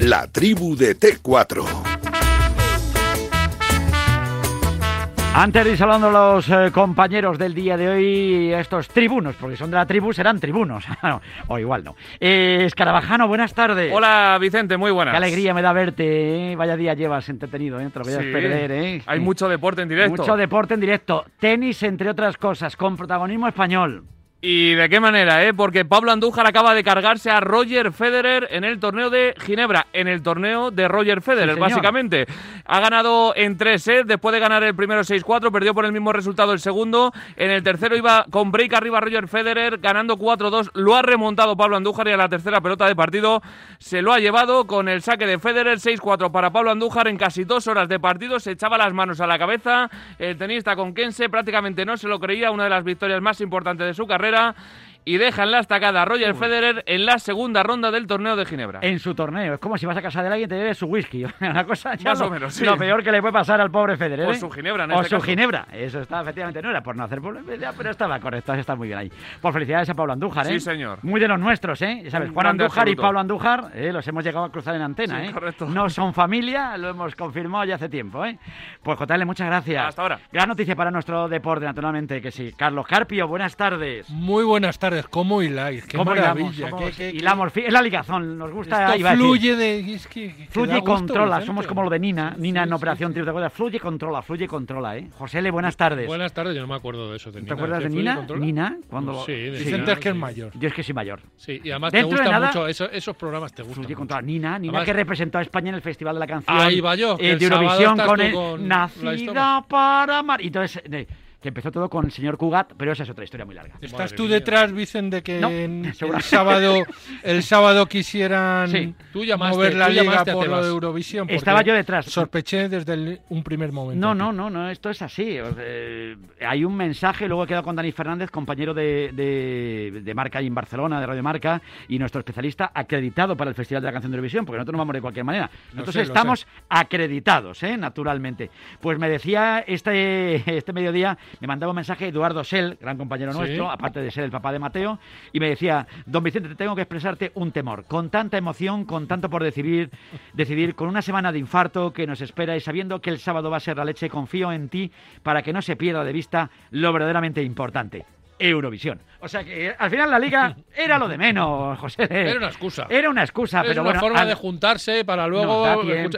La tribu de T4. Antes de ir saludando a los eh, compañeros del día de hoy, estos tribunos, porque son de la tribu, serán tribunos. o igual no. Eh, Escarabajano, buenas tardes. Hola Vicente, muy buenas. Qué alegría me da verte, ¿eh? Vaya día llevas entretenido, ¿eh? Te lo voy a Sí. perder, ¿eh? Hay Sí. mucho deporte en directo. Mucho deporte en directo. Tenis, entre otras cosas, con protagonismo español. ¿Y de qué manera, eh? Porque Pablo Andújar acaba de cargarse a Roger Federer en el torneo de Ginebra, en el torneo de Roger Federer, básicamente. Ha ganado en tres sets, después de ganar el primero 6-4, perdió por el mismo resultado el segundo. En el tercero iba con break arriba Roger Federer, ganando 4-2. Lo ha remontado Pablo Andújar y a la tercera pelota de partido se lo ha llevado con el saque de Federer 6-4 para Pablo Andújar en casi dos horas de partido. Se echaba las manos a la cabeza. El tenista con Kense prácticamente no se lo creía, una de las victorias más importantes de su carrera. fuera Y deja en la estacada a Roger Federer en la segunda ronda del torneo de Ginebra. En su torneo. Es como si vas a casa de alguien y te bebes su whisky. Una cosa ya Más lo, o menos, sí. Lo peor que le puede pasar al pobre Federer. O ¿eh? su ginebra, en O este su caso. ginebra. Eso está, efectivamente. No era por no hacer publicidad, pero estaba correcto. Está muy bien ahí. Por felicidades a Pablo Andújar, ¿eh? Sí, señor. Muy de los nuestros, ¿eh? Ya sabes, Juan Andújar y. Pablo Andújar, ¿eh? Los hemos llegado a cruzar en antena, Sí, ¿eh? correcto. No son familia, lo hemos confirmado ya hace tiempo, ¿eh? Pues JL, muchas gracias. Hasta ahora. Gran noticia para nuestro deporte, naturalmente, que sí. Carlos Carpio, buenas tardes. Muy buenas tardes, ¿cómo hiláis? Qué ¿Cómo maravilla. hilamos? ¿Cómo qué- qué- hilamos? Es la ligazón, nos gusta. Esto fluye de. Es que, que Fluye y controla, somos como lo de Nina, Nina en sí, Operación sí. ¿te acuerdas? Fluye y controla, fluye y controla, ¿eh? José Le, buenas tardes. Buenas tardes, yo no me acuerdo de eso. De ¿Te Nina. acuerdas ¿Qué de Nina? Nina, cuando... Sí, de Sí. Es que es sí. mayor. Yo es que soy mayor. Sí, y además Dentro te gustan mucho, eso- esos programas te gustan. Fluye controla. Nina, Nina Además- que representó a España en el Festival de la Canción Ahí va yo, eh, de Eurovisión con el Nacida para amar. Y entonces, eh, que empezó todo con el señor Cugat, pero esa es otra historia muy larga. ¿Estás Madre tú mía. detrás, Vicente, de que No, en- seguro. el sábado el sábado quisieran Sí. tú llamaste- mover la tú liga por lo de Eurovisión? Estaba yo detrás. Sospeché desde el- un primer momento. No, no, no, no, esto es así. o sea, eh, hay un mensaje, luego he quedado con Dani Fernández, compañero de, de, de Marca ahí en Barcelona, de Radio Marca, y nuestro especialista acreditado para el Festival de la Canción de Eurovisión, porque nosotros no vamos de cualquier manera. Nosotros sé, estamos acreditados, ¿eh? naturalmente. Pues me decía este, este mediodía, me mandaba un mensaje Eduardo Sell, gran compañero Sí. nuestro, aparte de ser el papá de Mateo, y me decía, don Vicente, te tengo que expresarte un temor. Con tanta emoción, con tanto por decidir, decidir, con una semana de infarto que nos espera y sabiendo que el sábado va a ser la leche, confío en ti para que no se pierda de vista lo verdaderamente importante. Eurovisión. O sea que eh, al final la liga era lo de menos, José. Era una excusa. Era una excusa, es pero una bueno. forma al- de juntarse para luego.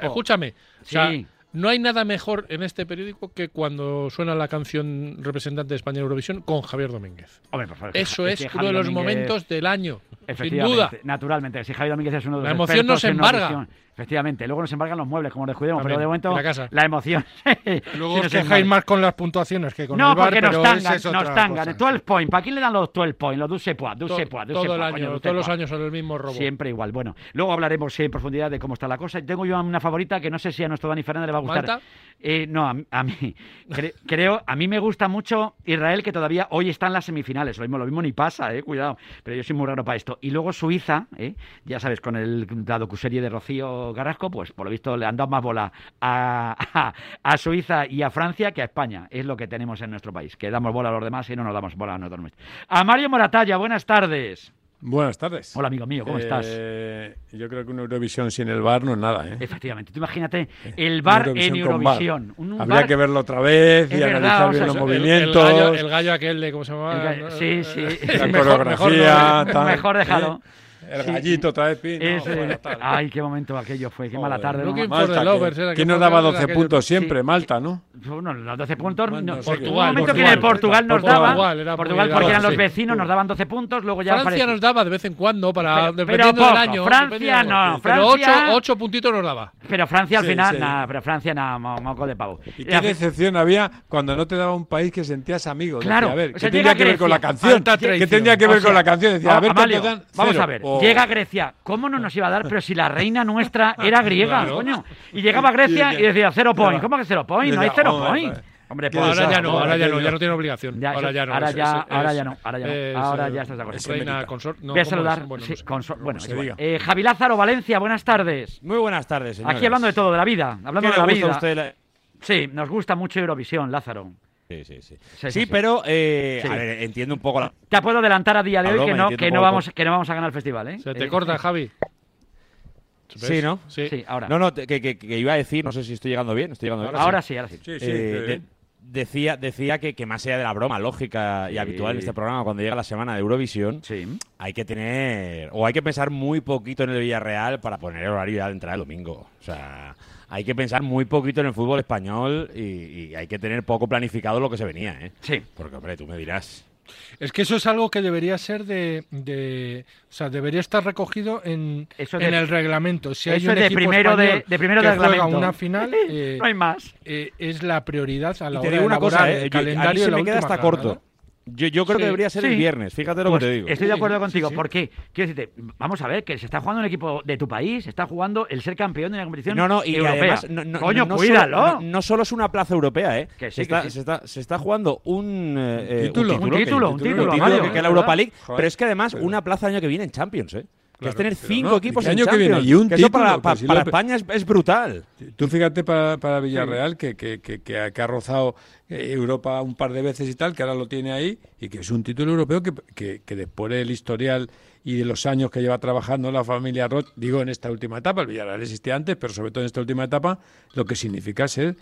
escúchame. o sea, Sí. No hay nada mejor en este periódico que cuando suena la canción representante de España en Eurovisión con Javier Domínguez. Hombre, por favor, Eso es que uno de los Domínguez- momentos del año. Sin duda. Naturalmente, si Javi Domínguez es uno de los La emoción nos en embarga. Efectivamente, luego nos embargan los muebles, como descuidemos, También, pero de momento la casa. emoción. Luego os quejáis más con las puntuaciones que con no, el bar, porque nos pero tangan, es nos tangan. cosa. 12 points. ¿Para quién le dan los 12 points? Los 12 points, 12 To- points, 12 todo el año, coño, 12 todos los años son el mismo robo. Siempre igual. Bueno, luego hablaremos en profundidad de cómo está la cosa. Y Tengo yo una favorita que no sé si a nuestro Dani Fernández le va a gustar. Eh, no, a, mí- a mí cre- creo, a mí me gusta mucho Israel que todavía hoy está en las semifinales. Lo mismo, lo mismo ni pasa, eh, cuidado. Pero yo soy muy raro para esto. Y luego Suiza, eh, ya sabes, con el la docuserie de Rocío Garasco, pues por lo visto le han dado más bola a, a, a Suiza y a Francia que a España. Es lo que tenemos en nuestro país, que damos bola a los demás y no nos damos bola a nosotros mismos. A Mario Moratalla, buenas tardes. Buenas tardes. Hola, amigo mío, ¿cómo estás? Eh, Yo creo que una Eurovisión sin el bar no es nada, ¿eh? Efectivamente, tú imagínate el bar en Eurovisión. Un Habría bar- que verlo otra vez y verdad, analizar o bien sea, los el- movimientos, El gallo, el gallo aquel de, ¿cómo se llamaba? El gallo- sí, sí. la Mejor- coreografía, mejor tal, Mejor déjalo. ¿eh? El Sí. gallito otra vez, pin, Ese-. Ay, qué momento aquello fue, qué mala tarde. ¿no? Malta, lovers, que- era que ¿Quién nos daba era 12 aquello. puntos siempre? Sí. Malta, ¿no? Bueno, los 12 puntos. No, Portugal, un momento que Portugal, en Portugal nos Portugal, daba. Portugal, Portugal, porque eran los sí. vecinos, nos daban 12 puntos, luego ya Francia nos daba de vez en cuando, para, Pero- dependiendo pero del año. Francia no, Pero Francia- 8, ocho puntitos nos daba. Pero Francia al Sí, final, sí. nada, pero Francia nada, mo- moco de pavo. Y qué decepción había cuando no te daba un país que sentías amigo. Claro, a ver, ¿qué tendría que ver con la canción? ¿Qué tendría que ver con la canción? Vamos a ver, O- llega Grecia, ¿cómo no nos iba a dar? Pero si la reina nuestra era griega, Claro. coño. Y llegaba a Grecia y decía cero point. ¿Cómo que cero point? No hay cero point. Hombre, pues, ahora ya no, ahora ya no, ya no tiene obligación. Ya, ahora ya no. ahora ya- es- ahora ya no, ahora ya no, es, ahora ya estás de acuerdo. reina consort- no, Voy a ¿cómo saludar. Bueno, sí, bueno. Eh, Javi Lázaro, Valencia, buenas tardes. Muy buenas tardes, señores. Aquí hablando de todo, de la vida. Hablando ¿Qué de la vida. a usted la- Sí, nos gusta mucho Eurovisión, Lázaro. Sí, sí, sí. Sí, sí, Sí, sí. pero eh, Sí. a ver, entiendo un poco la... Te puedo adelantar a día de hoy que no, que no, vamos, que no vamos a ganar el festival, ¿eh? Se te Eh, corta, Javi. ¿Ves? Sí, ¿no? Sí. Sí, ahora. No, no, te- que, que- que iba a decir, no sé si estoy llegando bien, estoy llegando bien. ahora sí, ahora sí. Sí, sí. Eh, que- de- decía decía que, que más allá de la broma lógica y Sí. habitual en este programa, cuando llega la semana de Eurovisión, Sí. hay que tener, o hay que pensar muy poquito en el Villarreal para poner el horario ya de entrada el domingo. O sea, hay que pensar muy poquito en el fútbol español y, y hay que tener poco planificado lo que se venía, ¿eh? Sí. Porque, hombre, tú me dirás. Es que eso es algo que debería ser de, de- o sea, debería estar recogido en, Eso en de- el reglamento. Si hay eso un de equipo primero de- de primero que de juega reglamento. una final, eh, No hay más. eh, es la prioridad a la Y hora te digo de una cosa, ¿eh? el Yo- a mí calendario se me queda hasta corto. Yo, yo creo Sí. que debería ser el viernes, fíjate lo Pues que te digo. Estoy de acuerdo contigo, sí. porque quiero decirte, vamos a ver que se está jugando un equipo de tu país, se está jugando el ser campeón de una competición No, no, y europea. además, no, no- Coño, no cuídalo. Solo, no, solo es una plaza europea, ¿eh? Que se, está, se, está, se está jugando un, eh, eh, título. Un título, un un título, título que, que ¿eh? es la Europa League, Joder. pero es que además Pero- una plaza el año que viene en Champions, ¿eh? Que es tener cinco no, equipos ¿y qué en año que viene? Champions. Y un que eso título, para, pues si para lo- España es, es brutal. Tú fíjate para, para Villarreal que, que, que, que ha, que ha rozado eh, Europa un par de veces y tal, que ahora lo tiene ahí y que es un título europeo que, que, que después del historial y de los años que lleva trabajando la familia Roth, digo en esta última etapa, el Villarreal existía antes, pero sobre todo en esta última etapa, lo que significa ser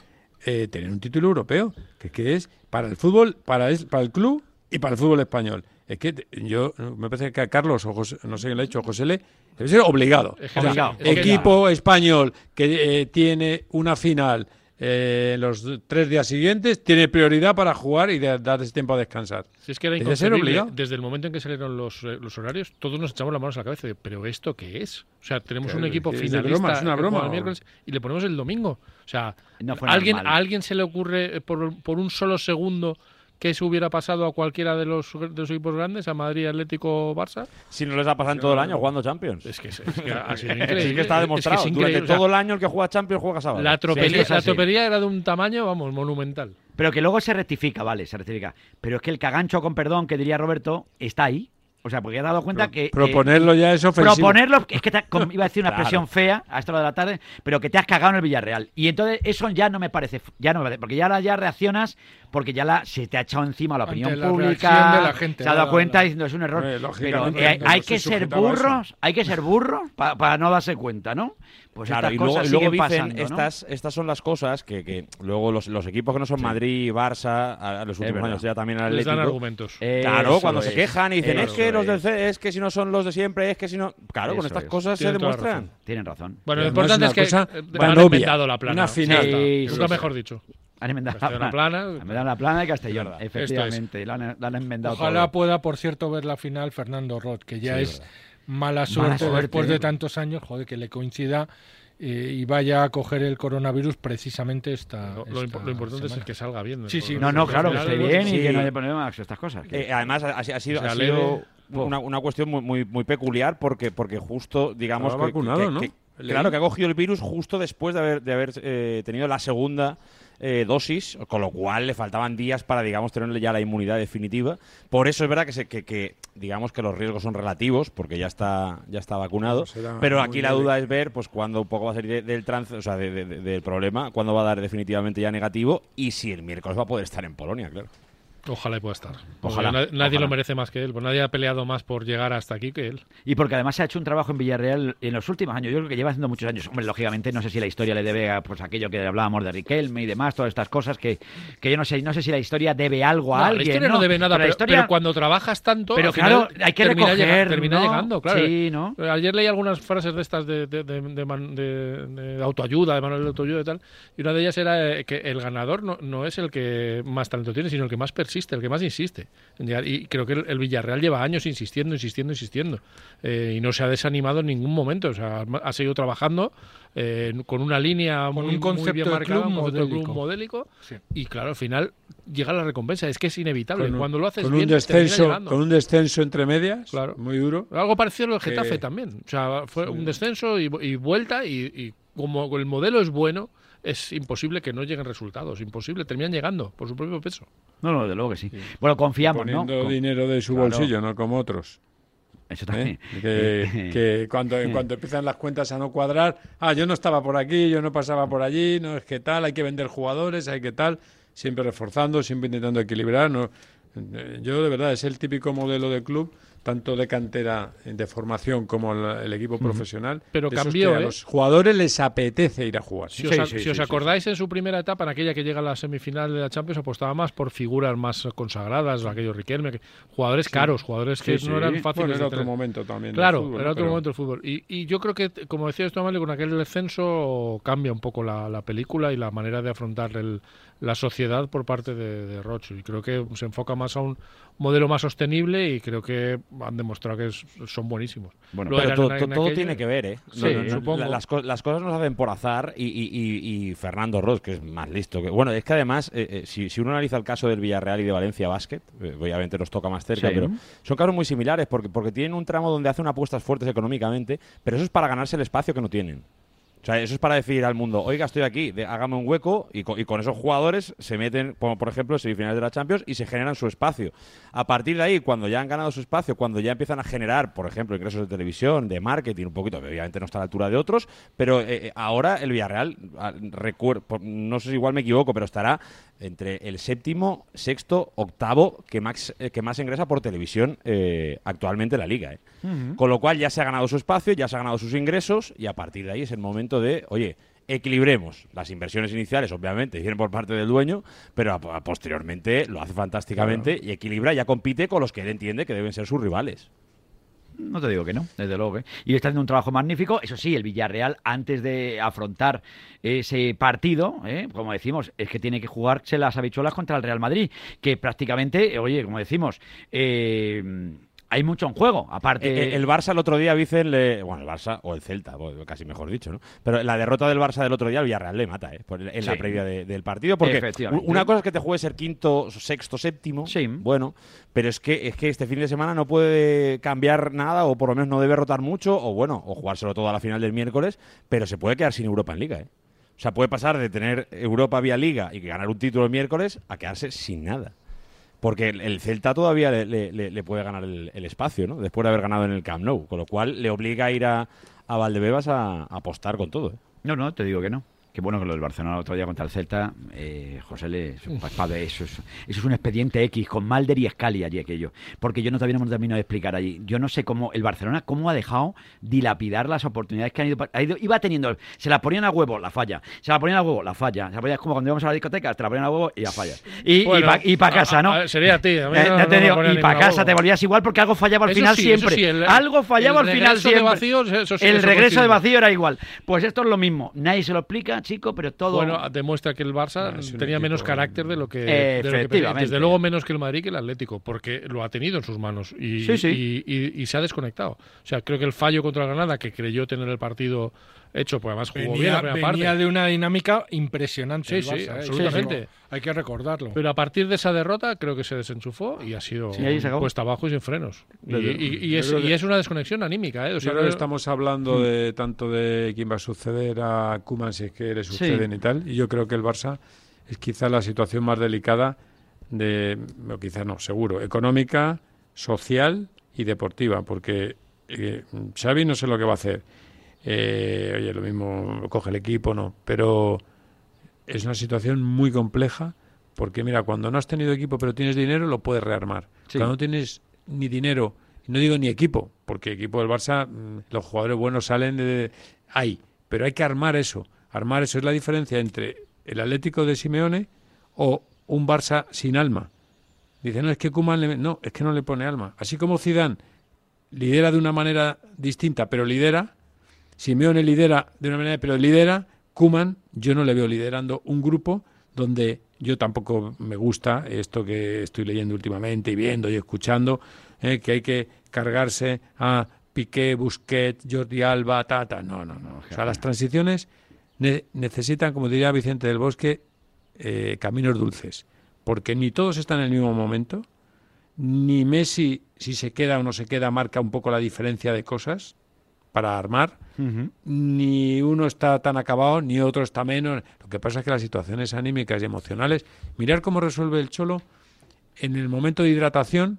eh, tener un título europeo, que, que es para el fútbol, para, es, para el club y para el fútbol español. Es que yo, me parece que a Carlos, o José, no sé quién lo ha hecho, José Le, debe ser obligado. Es que O sea, Obligado. es que- equipo español que eh, tiene una final eh, los tres días siguientes, tiene prioridad para jugar y de, darles tiempo a descansar. Si es que era Debe ser obligado. desde el momento en que salieron los, eh, los horarios, todos nos echamos las manos a la cabeza de, ¿pero esto qué es? O sea, tenemos un equipo es finalista broma, es una broma. el miércoles y le ponemos el domingo. O sea, No fue ¿a alguien. ¿a alguien se le ocurre eh, por, por un solo segundo que eso hubiera pasado a cualquiera de los, de los equipos grandes, a Madrid, Atlético, Barça? Si no les ha pasado en todo el año jugando Champions. Es que, es, es que ha sido que está Es demostrado. es Durante increíble. O sea, todo el año el que juega Champions juega sábado. la, Sí, tropelía, la tropelía era de un tamaño, vamos, monumental. Pero que luego se rectifica, vale, se rectifica. Pero es que el cagancho, con perdón, que diría Roberto, está ahí. O sea, porque he dado cuenta que... que- Proponerlo ya es ofensivo. Proponerlo, es que te- como iba a decir una Claro. expresión fea a esta hora de la tarde, pero que te has cagado en el Villarreal. Y entonces eso ya no me parece, ya no me parece, porque ya ahora ya reaccionas porque ya la, se te ha echado encima la opinión la pública, reacción de la gente, se ha dado la- cuenta la- diciendo es un error. Pero eh, no hay que ser burros, hay que ser burros pa- para no darse cuenta, ¿no? Pues Claro, estas y luego, cosas y luego siguen dicen, pasando, ¿no? estas, estas son las cosas que, que luego los, los equipos que no son Madrid, Barça, a, a los últimos años ya también Les dan argumentos. Claro, Eso cuando se es, quejan y dicen, es que los del es. C, es que si no son los de siempre, es que si no. Claro, con estas es. cosas se Tienen demuestran. razón. Tienen razón. Bueno, lo importante es que eh, han obvia, inventado la plana. una final. Sí, Nunca sí, mejor sí. dicho. Han enmendado Castellón la la plana. plana. Han enmendado la plana de Castellón, efectivamente. La han, la han enmendado Ojalá todo. pueda, por cierto, ver la final Fernando Roth, que ya Sí, es verdad. Mala suerte, suerte, después ¿eh? de tantos años, joder, que le coincida eh, y vaya a coger el coronavirus precisamente esta. Lo, lo esta impo- lo importante es semana. que salga bien. Sí, sí, No, no, claro, que esté bien y sí. que no haya problemas estas cosas. Eh, además, ha, ha sido, O sea, ha sido leve. una, una cuestión muy, muy, muy peculiar porque, porque justo, digamos, que, vacunado, que- ¿no? que- claro, que ha cogido el virus justo después de haber, de haber eh, tenido la segunda eh, dosis, con lo cual le faltaban días para, digamos, tenerle ya la inmunidad definitiva. Por eso es verdad que, se- que, que, digamos, que los riesgos son relativos, porque ya está, ya está vacunado. Pero aquí la duda es ver, pues, cuándo un poco va a salir de- del trance, o sea, de- de- de- del problema, cuándo va a dar definitivamente ya negativo y si el miércoles va a poder estar en Polonia, claro. Ojalá y pueda estar. Ojalá, Porque na- nadie ojalá. lo merece más que él, pues nadie ha peleado más por llegar hasta aquí que él. Y porque además se ha hecho un trabajo en Villarreal en los últimos años. Yo creo que lleva haciendo muchos años. Hombre, lógicamente no sé si la historia le debe a pues, aquello que hablábamos de Riquelme y demás, todas estas cosas que, que yo no sé, no sé si la historia debe algo a No, alguien. la historia no, debe nada, la pero, historia- pero cuando trabajas tanto, Pero al final claro, hay que termina, llega- recoger, termina ¿no? llegando, claro. Sí. Ayer leí algunas frases de estas de, de, de- de autoayuda, de manual de autoayuda y tal, y una de ellas era eh, que el ganador no, no es el que más talento tiene, sino el que más persiste, el que más insiste. Y creo que el, Villarreal lleva años insistiendo, insistiendo, insistiendo, eh, y no se ha desanimado en ningún momento, o sea, ha seguido trabajando eh, con una línea Con muy, un concepto muy bien de marcada, club un concepto de club modélico. modélico, Sí. y claro, al final llega la recompensa, es que es inevitable, Con un- cuando lo haces con bien, un descenso con un descenso entre medias Claro. muy duro Algo parecido a lo del Getafe Que- también. O sea, fue un descenso y, y vuelta y, y como el modelo es bueno, es imposible que no lleguen resultados. Imposible, terminan llegando por su propio peso. No, no, de luego que sí. Bueno, confiamos, ¿no? poniendo dinero de su Claro. bolsillo no como otros Eso ¿eh? también. que, que cuando en cuanto empiezan las cuentas a no cuadrar ah yo no estaba por aquí yo no pasaba por allí no es que tal hay que vender jugadores hay que tal siempre reforzando siempre intentando equilibrar no Eh, yo de verdad es el típico modelo de club tanto de cantera, de formación, como el, el equipo profesional. Pero cambió, que a ¿eh? los jugadores les apetece ir a jugar. Si os, Sí, a- sí, si sí, os sí, acordáis, en su primera etapa, en aquella que llega a la semifinal de la Champions, apostaba más por figuras más consagradas, aquellos Riquelme, que- jugadores caros, jugadores que Sí, no sí. eran fáciles Bueno, de era otro tener. momento también. Claro, fútbol, era otro Pero- momento del fútbol. Y, y yo creo que, como decía esto, con aquel descenso cambia un poco la, la película y la manera de afrontar el- la sociedad por parte de, de Rocho. Y creo que se enfoca más a un modelo más sostenible y creo que han demostrado que es- son buenísimos. Bueno, Pero en- en todo tiene que ver, ¿eh? Sí, supongo. la- las, co- las cosas no se hacen por azar y, y- y- y Fernando Ross, que es más listo. que Bueno, es que además, eh, eh, si, si uno analiza el caso del Villarreal y de Valencia Basket, eh, obviamente nos toca más cerca, Sí. pero son casos muy similares porque, porque tienen un tramo donde hacen apuestas fuertes económicamente, pero eso es para ganarse el espacio que no tienen. O sea, eso es para decir al mundo, oiga, estoy aquí, de- hágame un hueco y co- y con, esos jugadores se meten, como por ejemplo, semifinales de la Champions y se generan su espacio. A partir de ahí, cuando ya han ganado su espacio, cuando ya empiezan a generar, por ejemplo, ingresos de televisión, de marketing, un poquito, obviamente no está a la altura de otros, pero eh, eh, ahora el Villarreal, ah, no sé si igual me equivoco, pero estará entre el séptimo, sexto, octavo que más, eh, que más ingresa por televisión eh, actualmente en la liga. ¿eh? Con lo cual ya se ha ganado su espacio, ya se ha ganado sus ingresos y a partir de ahí es el momento de, oye, equilibremos las inversiones iniciales, obviamente, vienen por parte del dueño, pero a- a- posteriormente lo hace fantásticamente y equilibra, ya compite con los que él entiende que deben ser sus rivales. No te digo que no, desde luego. ¿eh? Y está haciendo un trabajo magnífico. Eso sí, el Villarreal, antes de afrontar ese partido, ¿eh? como decimos, es que tiene que jugarse las habichuelas contra el Real Madrid, que prácticamente, oye, como decimos, eh, hay mucho en juego. Aparte, Eh, eh, el Barça el otro día, Vicen, le... bueno, el Barça o el Celta, casi mejor dicho, ¿no? Pero la derrota del Barça del otro día, el Villarreal le mata, ¿eh? Por- en la Sí. previa de- del partido, porque una cosa es que te juegues ser quinto, sexto, séptimo, Sí. bueno, pero es que es que este fin de semana no puede cambiar nada o por lo menos no debe rotar mucho o bueno, o jugárselo todo a la final del miércoles, pero se puede quedar sin Europa en Liga, ¿eh? O sea, puede pasar de tener Europa vía Liga y ganar un título el miércoles a quedarse sin nada. Porque el, el Celta todavía le, le- le- puede ganar el, espacio, ¿no? Después de haber ganado en el Camp Nou. Con lo cual le obliga a ir a, a Valdebebas a, a apostar con todo. ¿eh? No, no, te digo que no. Qué bueno que lo del Barcelona el otro día contra el Celta, eh, José Le, eso, pa- pa- eso, es- eso es un expediente X con Malder y Scali allí aquello. Porque yo no todavía no me termino de explicar allí. Yo no sé cómo el Barcelona cómo ha dejado dilapidar las oportunidades que han ido, pa- ha ido- iba teniendo, se la ponían a huevo, la falla, se la ponían a huevo, la falla, se la ponían, es como cuando íbamos a la discoteca, te la ponían a huevo y la fallas. Y, Bueno, para casa, ¿no? a- a- sería a ti, a mí Eh, no- no te y para casa te volvías igual porque algo fallaba al Eso final sí, siempre. eso sí, el- algo fallaba al final siempre. sí, el eso regreso de vacío era igual. Pues esto es lo mismo. Nadie se lo explica, chico, pero todo. Bueno, demuestra que el Barça No, tenía equipo- menos carácter de lo que, de lo que pensé. Efectivamente. Desde luego menos que el Madrid que el Atlético, porque lo ha tenido en sus manos y, Sí, sí. y- y- y se ha desconectado. O sea, creo que el fallo contra Granada, que creyó tener el partido hecho, pues además jugó bien Venía, la primera venía parte. de una dinámica impresionante. Sí, el sí, ¿eh? absolutamente. Hay que recordarlo. Pero a partir de esa derrota creo que se desenchufó y ha sido Sí, puesta abajo y sin frenos. Y, y- y es, que- una desconexión anímica. ¿eh? O sea, Yo creo que estamos hablando de tanto de quién va a suceder a Kuman si es que le suceden y tal. Y yo creo que el Barça es quizá la situación más delicada de, o quizá no, seguro, económica, social y deportiva, porque eh, Xavi no sé lo que va a hacer. Eh, oye, lo mismo coge el equipo, no, pero es una situación muy compleja porque mira, cuando no has tenido equipo pero tienes dinero lo puedes rearmar. Sí. Cuando no tienes ni dinero, no digo ni equipo, porque equipo del Barça mm, los jugadores buenos salen de ahí, pero hay que armar eso. Armar eso es la diferencia entre el Atlético de Simeone o un Barça sin alma. Dice, no, es que Koeman le... no, es que no le pone alma. Así como Zidane lidera de una manera distinta, pero lidera, Simeone lidera de una manera, pero lidera, Kuman yo no le veo liderando un grupo donde yo tampoco me gusta esto que estoy leyendo últimamente y viendo y escuchando, eh, que hay que cargarse a Piqué, Busquets, Jordi Alba, Tata. No, no, no. O sea, las transiciones ne- necesitan, como diría Vicente del Bosque, eh, caminos dulces, porque ni todos están en el mismo momento, ni Messi, si se queda o no se queda, marca un poco la diferencia de cosas para armar, ni uno está tan acabado, ni otro está menos. Lo que pasa es que las situaciones anímicas y emocionales, mirar cómo resuelve el Cholo en el momento de hidratación,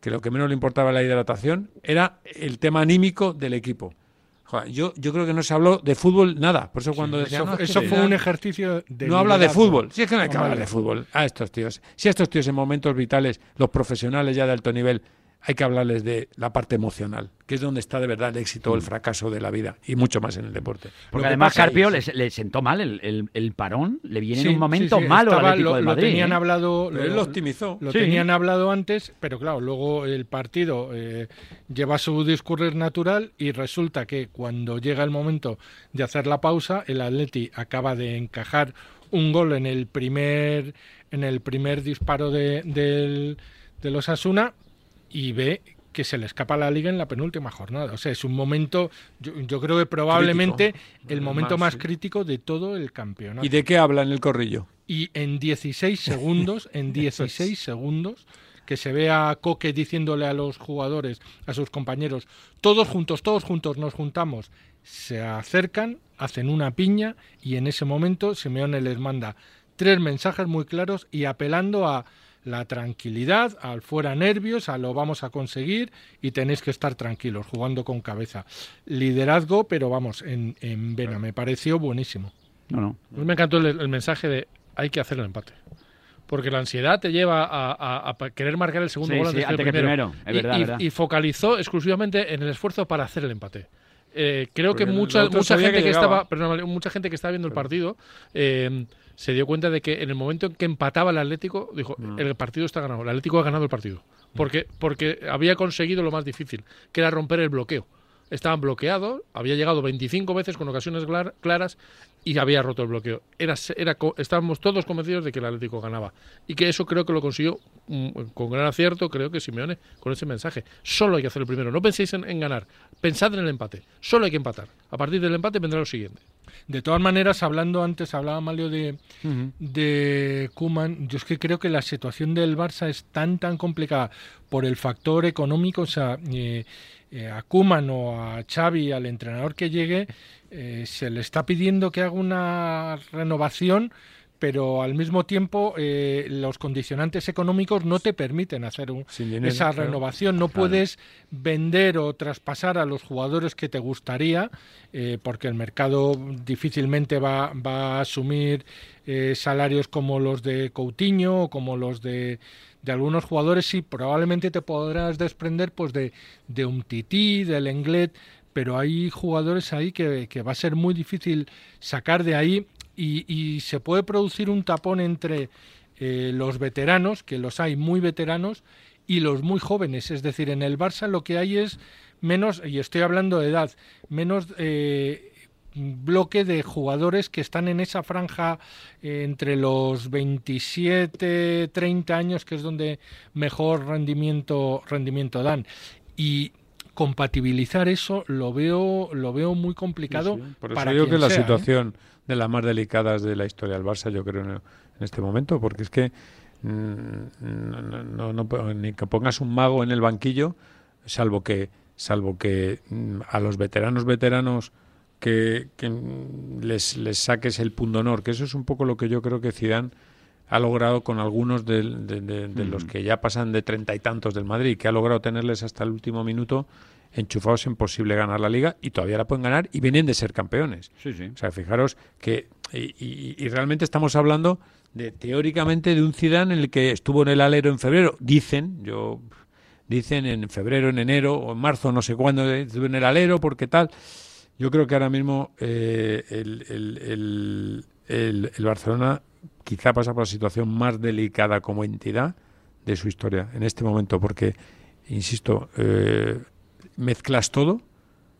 que lo que menos le importaba la hidratación, era el tema anímico del equipo. Yo, yo creo que no se habló de fútbol nada. Por eso cuando decía, Eso, "No, es que eso fue un ejercicio de no habla de fútbol. Si es que no hay que hablar de fútbol a estos tíos. Si a estos tíos en momentos vitales, los profesionales ya de alto nivel, hay que hablarles de la parte emocional, que es donde está de verdad el éxito o el fracaso de la vida, y mucho más en el deporte. Porque que además Carpio le, le sentó mal el, el- el parón, le viene Sí, en un momento sí, sí, malo al estaba- Atlético lo, de lo Madrid. tenían ¿eh? hablado, Pero él lo optimizó. Lo Sí. tenían hablado antes, pero claro, luego el partido eh, lleva su discurrir natural y resulta que cuando llega el momento de hacer la pausa, el Atleti acaba de encajar un gol en el primer en el primer disparo de, del, de los Asuna y ve que se le escapa la liga en la penúltima jornada. O sea, es un momento, yo, yo creo que probablemente el El momento más, más sí. crítico de todo el campeonato ¿Y de qué habla en el corrillo? y en 16 segundos, en 16 segundos, que se ve a Coque diciéndole a los jugadores, a sus compañeros, todos juntos, todos juntos nos juntamos, se acercan, hacen una piña y en ese momento Simeone les manda tres mensajes muy claros y apelando a la tranquilidad, al fuera nervios, a lo vamos a conseguir y tenéis que estar tranquilos, jugando con cabeza. Liderazgo, pero vamos, en, en vena, me pareció buenísimo. No, no. A mí me encantó el, el mensaje de hay que hacer el empate. Porque la ansiedad te lleva a, a- a querer marcar el segundo Sí, gol sí, antes que el antes que primero. Es Y- verdad, y, verdad. y focalizó exclusivamente en el esfuerzo para hacer el empate. Eh, creo Porque que mucha, mucha gente que estaba, perdóname, mucha gente que estaba viendo el partido eh, se dio cuenta de que en el momento en que empataba el Atlético, dijo, el partido está ganado, el Atlético ha ganado el partido. Porque, porque había conseguido lo más difícil, que era romper el bloqueo. Estaban bloqueados, había llegado 25 veces con ocasiones clar- claras y había roto el bloqueo. Era, era, estábamos todos convencidos de que el Atlético ganaba. Y que eso creo que lo consiguió mm, con gran acierto, creo que Simeone, con ese mensaje. Solo hay que hacer el primero. No penséis en, en ganar. Pensad en el empate. Solo hay que empatar. A partir del empate vendrá lo siguiente. De todas maneras, hablando antes, hablaba Mario de, de Kuman. Yo es que creo que la situación del Barça es tan, tan complicada por el factor económico. O sea, eh, eh, a Kuman o a Xavi, al entrenador que llegue, eh, se le está pidiendo que haga una renovación. Pero al mismo tiempo, eh, los condicionantes económicos no te permiten hacer un- Sin dinero, esa renovación. No puedes vender o traspasar a los jugadores que te gustaría, eh, porque el mercado difícilmente va, va a asumir eh, salarios como los de Coutinho o como los de, de algunos jugadores. Sí, probablemente te podrás desprender pues de, de un Tití, del Englet, pero hay jugadores ahí que, que va a ser muy difícil sacar de ahí y, y se puede producir un tapón entre eh, los veteranos, que los hay muy veteranos, y los muy jóvenes. Es decir, en el Barça lo que hay es menos, y estoy hablando de edad, menos eh, bloque de jugadores que están en esa franja eh, entre los 27, 30 años, que es donde mejor rendimiento, rendimiento dan. Y compatibilizar eso lo veo lo veo muy complicado Por eso para digo que la ¿eh? De las más delicadas de la historia del Barça, yo creo, en, este momento, porque es que mm, no, no- ni que pongas un mago en el banquillo, salvo que salvo que mm, a los veteranos veteranos que, que, mm, les, les saques el pundonor, que eso es un poco lo que yo creo que Zidane ha logrado con algunos del- de, de- de los que ya pasan de treinta y tantos del Madrid, que ha logrado tenerles hasta el último minuto enchufados en posible ganar la liga y todavía la pueden ganar y vienen de ser campeones. Sí, sí. O sea, fijaros que y, y- y realmente estamos hablando de teóricamente de un Zidane en el que estuvo en el alero en febrero. Dicen, yo dicen en febrero, en enero o en marzo, no sé cuándo estuvo en el alero porque tal. Yo creo que ahora mismo eh, el, el- el- el- el Barcelona quizá pasa por la situación más delicada como entidad de su historia en este momento, porque, insisto, eh, mezclas todo,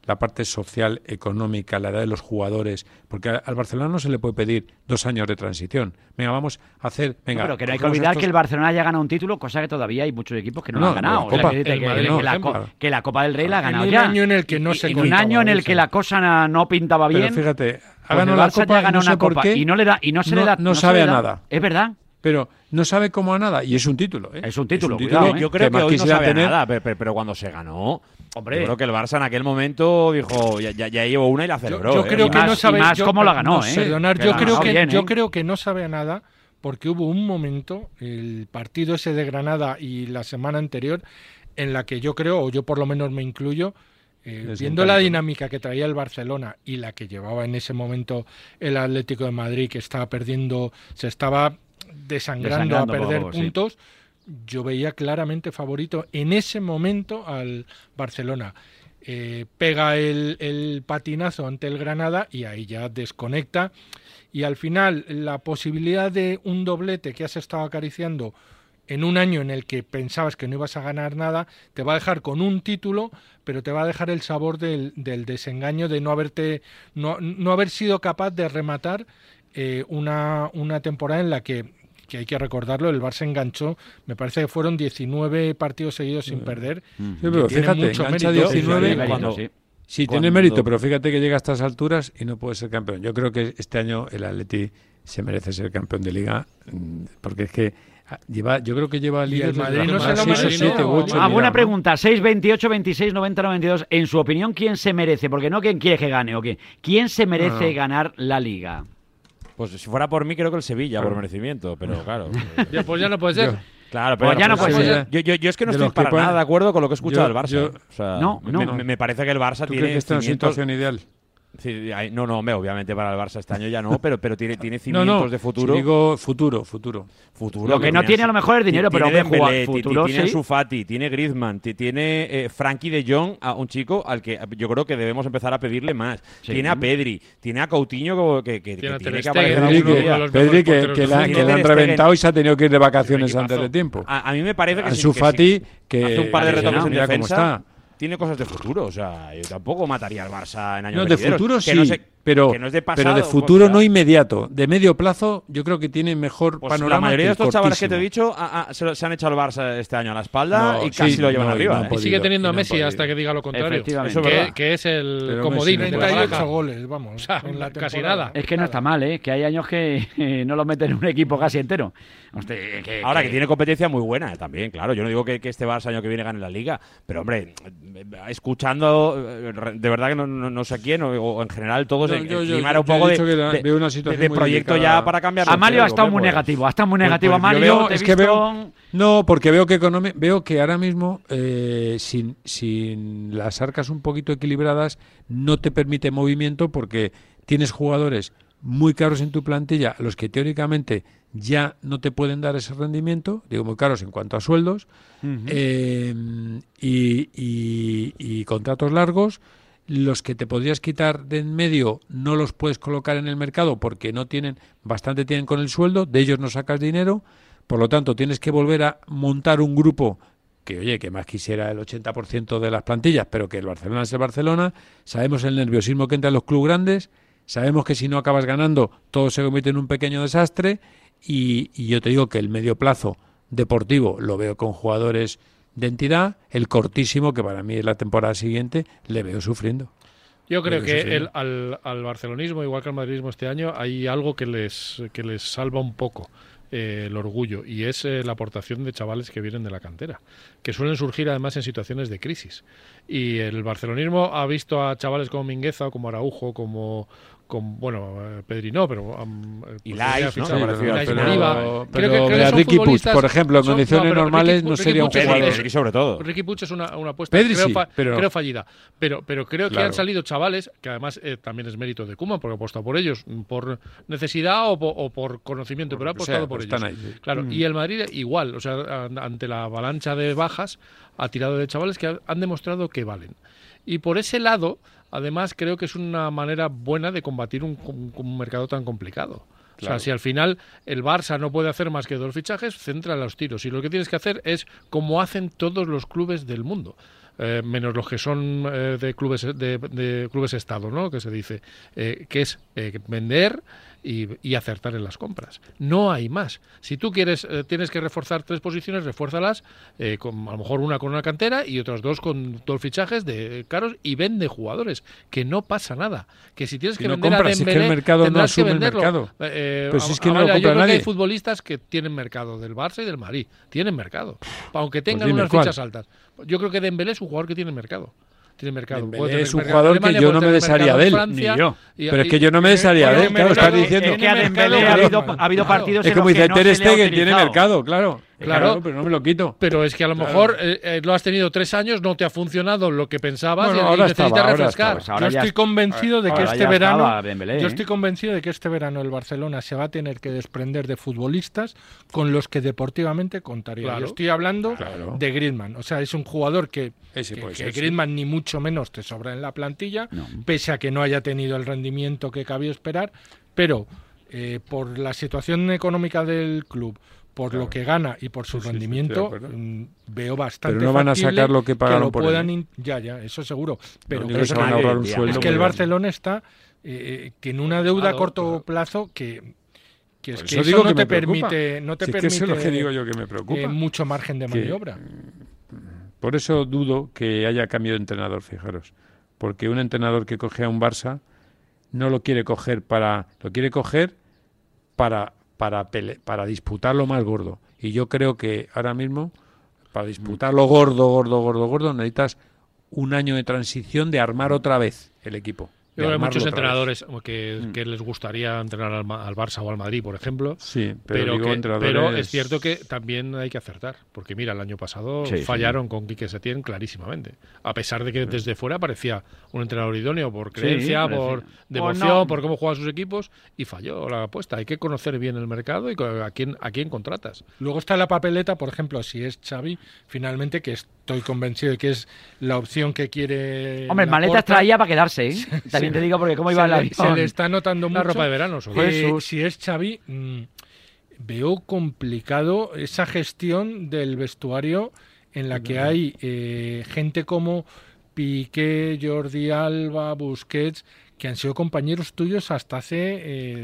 la parte social, económica, la edad de los jugadores, porque al Barcelona no se le puede pedir dos años de transición. Venga, vamos a hacer... Venga, No, pero que no hay que olvidar estos- que el Barcelona ya ganado un título, cosa que todavía hay muchos equipos que no, No, lo han ganado. la O sea, Copa. que, la, ejemplo. co- que la Copa del Rey la ha En ganado un ya. año en el que no Y- se En un año en el que la cosa no pintaba bien. Pero fíjate, ha pues ganado la Barça Copa ganó no sé una por copa qué, y no le da y no se no- le da no sabe a da. nada. Es verdad. pero no sabe cómo a nada y es un título. ¿eh? Es un título, Es cuidado, Yo, ¿eh? yo creo que, hoy no quisiera sabe a tener- nada, pero, pero- pero cuando se ganó, Hombre. yo creo que el Barça en aquel momento dijo, ya, ya, ya llevo una y la celebró. yo ¿eh? creo Y que más- no y sabe más yo- cómo la ganó, no, ¿eh? Yo la creo ganó que bien, yo ¿eh? creo que no sabe a nada porque hubo un momento el partido ese de Granada y la semana anterior en la que yo creo o yo por lo menos me incluyo eh, viendo la dinámica que traía el Barcelona y la que llevaba en ese momento el Atlético de Madrid que estaba perdiendo se estaba desangrando, Desangrando a perder poco, sí. Yo veía claramente favorito en ese momento al Barcelona. Eh, pega el, patinazo ante el Granada y ahí ya desconecta. Y al final, la posibilidad de un doblete que has estado acariciando en un año en el que pensabas que no ibas a ganar nada, te va a dejar con un título, pero te va a dejar el sabor del, desengaño de no haberte, no, haber sido capaz de rematar eh, una temporada en la que, que hay que recordarlo, el Barça enganchó, me parece que fueron 19 partidos seguidos sin perder. Sí, pero fíjate, mucho engancha mérito. 19 Sí, sí, cuando- sí. Sí, Cuando- tiene mérito, pero fíjate que llega a estas alturas y no puede ser campeón. Yo creo que este año el Atleti se merece ser campeón de liga, mm, porque es que ah, lleva, yo creo que lleva líder el Madrid no se lo merece, siete ¿no? u ocho, Ah, buena pregunta. 6, 28, 26, 90, 92. En su opinión, ¿quién se merece? Porque no quién quiere que gane o qué. ¿Quién se merece No. ganar la liga? Pues si fuera por mí, creo que el Sevilla, por merecimiento, pero claro. Ya, pues ya no puede ser. Yo- Claro, pero Pues ya no pues, puede yo- ser. Yo, yo, yo es que no De estoy para pueden- nada de acuerdo con lo que he escuchado Yo- del Barça. yo-. O sea, No, me- no. Me, me parece que el Barça ¿Tú tiene crees que está en una situación ideal? Sí, hay- no, no, hombre, obviamente para el Barça este año ya no, pero, pero tiene, tiene cimientos no, de futuro. si digo futuro, futuro. futuro Lo que no tiene a lo mejor es dinero, tiene pero, hombre, jugar- Dembélé, futuro, tiene sí. Ansu Fati, tiene Griezmann, ti- tiene eh, Frankie de Jong, a un chico al que yo creo que debemos empezar a pedirle más. Sí. Tiene a Pedri, tiene a Coutinho que, que, que Tiene a tiene que aparecer Pedri que, Pedri que, que la, que Tiene la han reventado y se ha tenido que ir de vacaciones antes de tiempo. A, a mí me parece que sí, Ansu que que hace un par de que retoques en cómo defensa. está. Tiene cosas de futuro, o sea, yo tampoco mataría al Barça en años No, de futuro Que sí, no sé- pero, que no es de pero pasado, de pues, futuro ya. no inmediato. De medio plazo, yo creo que tiene mejor Pues panorama. la mayoría de estos chavales que te he cortísimo. dicho ah, ah, se, lo- se han echado el Barça este año a la espalda No, y casi sí, lo llevan no, y arriba. ¿eh? Y podido, sigue teniendo y a Messi hasta que diga lo contrario. Que, que es el Pero comodín. Messi en no la puede. 38 baraja. goles, vamos. O sea, en la casi nada. Es que no está mal, ¿eh? Que hay años que no lo meten en un equipo casi entero. Hostia, que- Ahora que- que tiene competencia muy buena eh, también, claro. Yo no digo que, que este Barça año que viene gane la Liga, pero hombre, eh, escuchando, eh, de verdad que no, no- no sé quién, o, o en general todos, Era un poco de, de- de- de proyecto ya para cambiar. Amalio ha estado muy negativo, ha estado muy negativo Pues- pues Amalio. yo veo- te he es que veo, no, porque veo que veo que ahora mismo eh, sin, sin las arcas un poquito equilibradas no te permite movimiento porque tienes jugadores muy caros en tu plantilla, los que teóricamente ya no te pueden dar ese rendimiento, digo muy caros en cuanto a sueldos, eh, y, y- y contratos largos. Los que te podrías quitar de en medio no los puedes colocar en el mercado porque no tienen, bastante tienen con el sueldo, de ellos no sacas dinero, por lo tanto tienes que volver a montar un grupo que oye, que más quisiera el 80% de las plantillas, pero que el Barcelona es el Barcelona, sabemos el nerviosismo que entra en los clubes grandes, sabemos que si no acabas ganando todo se convierte en un pequeño desastre y, y yo te digo que el medio plazo deportivo lo veo con jugadores de entidad, el cortísimo, que para mí es la temporada siguiente, le veo sufriendo. Yo creo que el- al, al barcelonismo, igual que al madridismo este año, hay algo que les, que les salva un poco eh, el orgullo y es eh, la aportación de chavales que vienen de la cantera, que suelen surgir además en situaciones de crisis. Y el barcelonismo ha visto a chavales como Mingueza, o como Araujo, como, como bueno, eh, Pedri no, pero... um, eh, Y pues Lais, ¿no? fichado. Parecido Lais. Moriba. pero Creo que- creo que mira, son Ricky Puig, por ejemplo, en son- condiciones no, normales Ricky- no Ricky sería un es- Pedri, jugador. Pedri sobre todo. Ricky Puig es una, una apuesta Pedri creo, sí, fa- pero- creo fallida, pero, pero creo que han salido chavales, que además eh, también es mérito de Kuma, porque ha apostado por ellos, mm, por necesidad o, po- o por conocimiento, pero ha O apostado sea, por pues ellos. están ahí, sí. Claro, y el Madrid igual, o sea, an- ante la avalancha de bajas, ha tirado de chavales que ha- han demostrado que valen. Y por ese lado, además, creo que es una manera buena de combatir un, un- un mercado tan complicado. O sea, si al final el Barça no puede hacer más que dos fichajes, centra los tiros. Y lo que tienes que hacer es como hacen todos los clubes del mundo. eh, menos los que son eh, de clubes de, de clubes estado, ¿no? Que se dice eh, que es eh, vender y, y acertar en las compras. No hay más. Si tú quieres eh, tienes que reforzar tres posiciones, refuérzalas eh, con a lo mejor una con una cantera y otras dos con dos fichajes de caros y vende jugadores. Que no pasa nada. Que si tienes Si que no vender compras, a si es que el mercado no que asume el mercado. Eh, Pero si es que no lo yo que nadie. hay futbolistas que tienen mercado del Barça y del Madrid. Tienen mercado. Aunque tengan dime unas cuál. fichas altas. Yo creo que Dembélé es un jugador que tiene mercado. Tiene mercado. Dembélé es un mercado jugador que yo no me desharía de él. Francia, Ni yo. y- Pero es que yo no me desharía de él, claro, estás diciendo. Es que a Dembélé ha habido, ha habido Claro. partidos Es en los como que dice no Ter ha Stegen, tiene mercado, claro. Claro, pero no me lo quito. Pero es que a lo Claro. mejor eh, eh, lo has tenido tres años, no te ha funcionado lo que pensabas Bueno, y- necesitas estaba, ahora refrescar. Pues ahora yo estoy es- convencido de que este verano yo ¿eh? estoy convencido de que este verano el Barcelona se va a tener que desprender de futbolistas con los que deportivamente contaría. Claro. Yo estoy hablando de Griezmann, o sea, es un jugador que, Ese que, sí. Griezmann ni mucho menos te sobra en la plantilla, No. pese a que no haya tenido el rendimiento que cabía esperar, pero eh, por la situación económica del club, por Claro. lo que gana y por su Sí, sí, sí, rendimiento, mm, veo bastante Pero no van a sacar lo que pagaron por él, puedan ¿eh? in- Ya, ya, eso seguro. Pero Lo que único que se van a nadie ahorrar un diría. sueldo. es que el. Barcelona está eh, tiene una deuda a corto claro. plazo que, que es Por que eso eso, digo no que te permite no te Si es que permite eso es lo que digo yo que me preocupa. eh, mucho margen de Que- maniobra. Por eso dudo que haya cambio de entrenador, fijaros. Porque un entrenador que coge a un Barça no lo quiere coger para. Lo quiere coger para, para, pele- para disputar lo más gordo. Y yo creo que ahora mismo, para disputar lo gordo, gordo, gordo, gordo, necesitas un año de transición de armar otra vez el equipo. Yo creo que hay muchos entrenadores que, que les gustaría entrenar al, Barça o al Madrid, por ejemplo. Sí, pero, Pero, digo que- entrenadores- pero es cierto que también hay que acertar, porque mira, el año pasado Sí, sí. fallaron con Quique Setién clarísimamente, a pesar de que desde fuera parecía un entrenador idóneo por creencia, por devoción, no. por cómo juegan sus equipos y falló la apuesta. Hay que conocer bien el mercado y a quién a quién contratas. Luego está la papeleta, por ejemplo, si es Xavi, finalmente, que estoy convencido de que es la opción que quiere. Hombre, maletas traía para quedarse, ¿eh? También te digo porque cómo iba se el le, se le está notando La mucho. ropa de verano, sobre si es Xavi, mm, veo complicado esa gestión del vestuario en la que hay eh, gente como Piqué, Jordi Alba, Busquets, que han sido compañeros tuyos hasta hace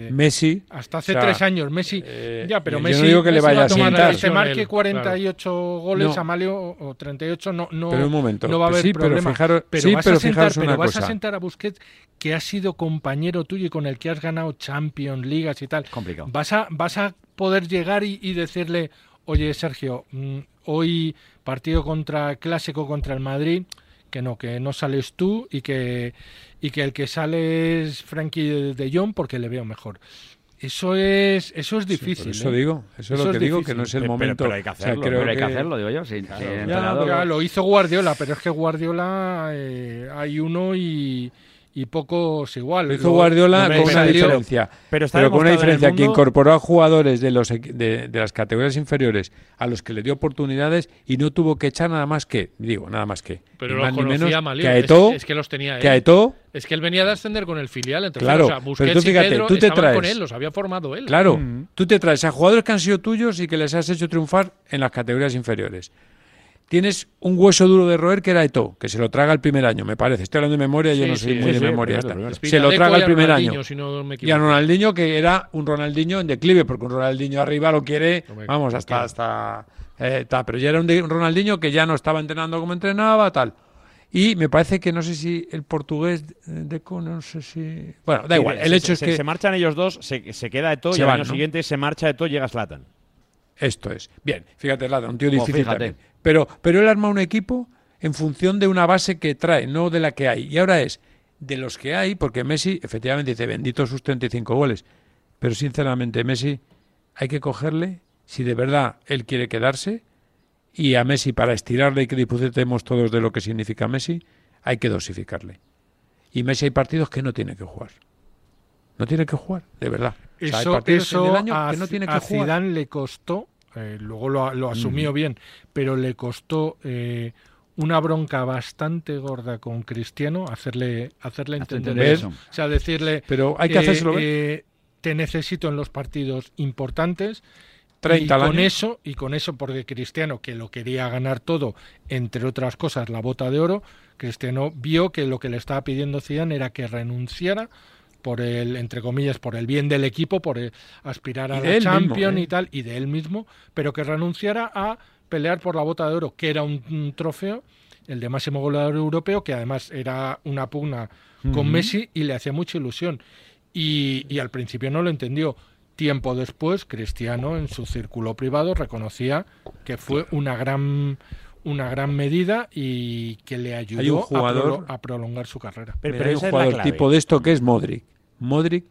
eh, Messi. hasta hace o sea, tres años. Messi, eh, ya, pero yo Messi, no digo que le vaya va a tomar sentar. que se marque Él, 48 goles No. a Malio o 38, no, no, Pero un momento. no va a haber sí, pero problema. fijaros, Pero sí, vas, pero a, sentar, fijaros pero vas a sentar a Busquets, que ha sido compañero tuyo y con el que has ganado Champions, Ligas y tal. Complicado. Vas a, vas a poder llegar y, y decirle, oye, Sergio, mm, hoy partido contra clásico contra el Madrid, que no, que no sales tú y que, y que el que sale es Frankie de, Jong porque le veo mejor. Eso es, eso es difícil. eso ¿eh? digo, eso es lo es que digo, que no es el Pero- momento. pero hay que O sea, hacerlo, creo Pero hay que que- hacerlo, digo yo. Ya. Ya, lo hizo Guardiola, pero es que Guardiola eh, hay uno y, y pocos igual. Lo hizo Guardiola con una diferencia. Pero con una diferencia que incorporó a jugadores de, los, equi- de, de las categorías inferiores a los que le dio oportunidades y no tuvo que echar nada más que, digo, nada más que, Pero los conocía menos que a es- es, que los tenía que él. Es que él venía de ascender con el filial, entonces Claro, o sea, pero tú fíjate, y Pedro tú te estaban con traes- él, los había formado él. Claro, Mm. tú te traes a jugadores que han sido tuyos y que les has hecho triunfar en las categorías inferiores. Tienes un hueso duro de roer que era Eto, que se lo traga el primer año, me parece. Estoy hablando de memoria, yo Sí, no soy sí, muy sí, de sí, memoria. primero, esta. primero. Se lo traga el primer año. si no me Y a. Ronaldinho, que era un Ronaldinho en declive, porque un Ronaldinho arriba lo quiere, vamos, hasta. hasta eh, pero ya era un, de- un Ronaldinho que ya no estaba entrenando como entrenaba, tal. Y me parece que no sé si el portugués de no sé si. Bueno, da igual. El hecho se, es se- que. se marchan ellos dos, se, se queda Eto y al año ¿no? siguiente se marcha Eto y llega Zlatan. Esto es. Bien, fíjate, Lada, un tío difícil también. Pero, pero él arma un equipo en función de una base que trae, no de la que hay. Y ahora es de los que hay, porque Messi, efectivamente, dice, bendito sus 35 goles. Pero sinceramente, Messi, hay que cogerle, si de verdad él quiere quedarse, y a Messi, para estirarle y que disfrutemos todos de lo que significa Messi, hay que dosificarle. Y Messi hay partidos que no tiene que jugar. No tiene que jugar, de verdad. O sea, hay Eso, eso el año a, que no tiene que a jugar. Zidane le costó, eh, luego lo, lo asumió bien, pero le costó eh, una bronca bastante gorda con Cristiano hacerle, hacerle Hacer entender eso. O sea, decirle, Pero hay que eh, hacérselo eh, te necesito en los partidos importantes. 30 y con año. eso y con eso porque Cristiano que lo quería ganar todo entre otras cosas la bota de oro Cristiano vio que lo que le estaba pidiendo Zidane era que renunciara por el entre comillas por el bien del equipo por el- aspirar a la mismo, Champions ¿eh? y tal y de él mismo pero que renunciara a pelear por la bota de oro que era un, un trofeo el de máximo goleador europeo que además era una pugna con Messi y le hacía mucha ilusión y, y al principio no lo entendió. Tiempo después, Cristiano en su círculo privado reconocía que fue una gran una gran medida y que le ayudó Hay un a jugador- a, prolongar su carrera. Pero, Mira, pero hay un jugador tipo de esto que es Modric. Modric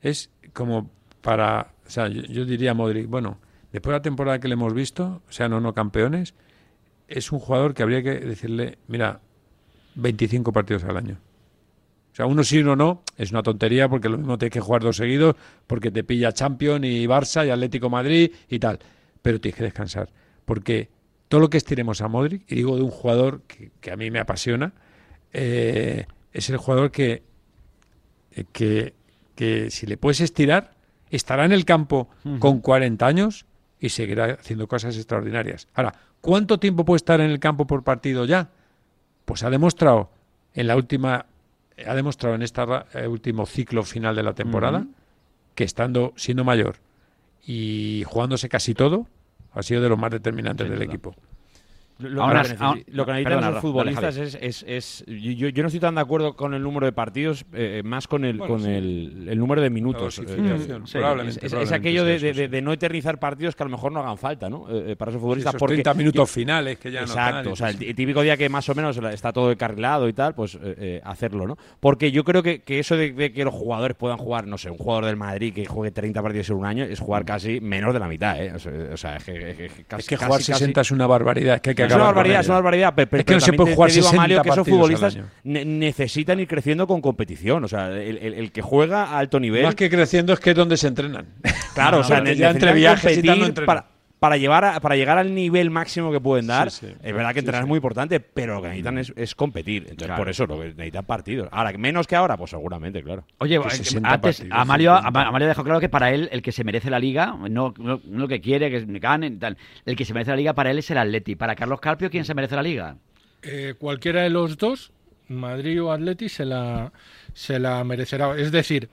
es como para, o sea, yo, yo diría Modric, bueno, después de la temporada que le hemos visto, o no campeones, es un jugador que habría que decirle, mira, 25 partidos al año. O sea, uno sí, uno no, es una tontería porque lo mismo tienes que jugar dos seguidos porque te pilla Champions y Barça y Atlético Madrid y tal. Pero tienes que descansar. Porque todo lo que estiremos a Modric, y digo de un jugador que, a mí me apasiona, eh, es el jugador que, que, que si le puedes estirar, estará en el campo con 40 años y seguirá haciendo cosas extraordinarias. Ahora, ¿cuánto tiempo puede estar en el campo por partido ya? Pues ha demostrado en la última ha demostrado en este último ciclo final de la temporada que estando siendo mayor y jugándose casi todo ha sido de los más determinantes del equipo. Lo, Ahora- lo que lo que necesitan perdona, los futbolistas dale, es, es, es- yo, yo no estoy tan de acuerdo con el número de partidos, eh, más con el Bueno, con sí. el, el número de minutos. Eh, sí, probablemente, es, es- es probablemente aquello de, de- sí. de no eternizar partidos que a lo mejor no hagan falta, ¿no? Eh, eh, para esos Sí, futbolistas. esos porque 30 minutos finales que ya no Exacto, o sea, el, sí. típico día que más o menos está todo encarrilado y tal, pues eh, eh, hacerlo, ¿no? Porque yo creo que, que eso de, de que los jugadores puedan jugar, no sé, un jugador del Madrid que juegue 30 partidos en un año es jugar casi menos de la mitad, ¿eh? O sea, es que, es que- casi, casi- jugar casi- 60 es una barbaridad, es que hay que es una barbaridad, es una barbaridad. pe- pe- Es que pero no se puede te- jugar te digo, 60 Mario, que esos futbolistas ne- necesitan ir creciendo con competición. O sea, el, el- el que juega a alto nivel. Más que creciendo es que es donde se entrenan. Claro, o sea, ya entre viajes y tal no competir entrenan. para, para, llevar a- para llegar al nivel máximo que pueden dar. Sí, sí. Es verdad que entrenar sí. es muy importante, pero lo que necesitan es, es competir. Entonces, por eso lo que necesitan partidos. Ahora, menos que ahora, pues seguramente, claro. Oye, eh, 60 antes partidos, Amalio, 50. Amalio dejó claro que para él el que se merece la liga, no, no, no lo que quiere, que gane, tal, el que se merece la liga para él es el Atleti. Para Carlos Carpio, ¿quién se merece la liga? Eh, cualquiera de los dos, Madrid o Atleti, se la, se la merecerá. Es decir,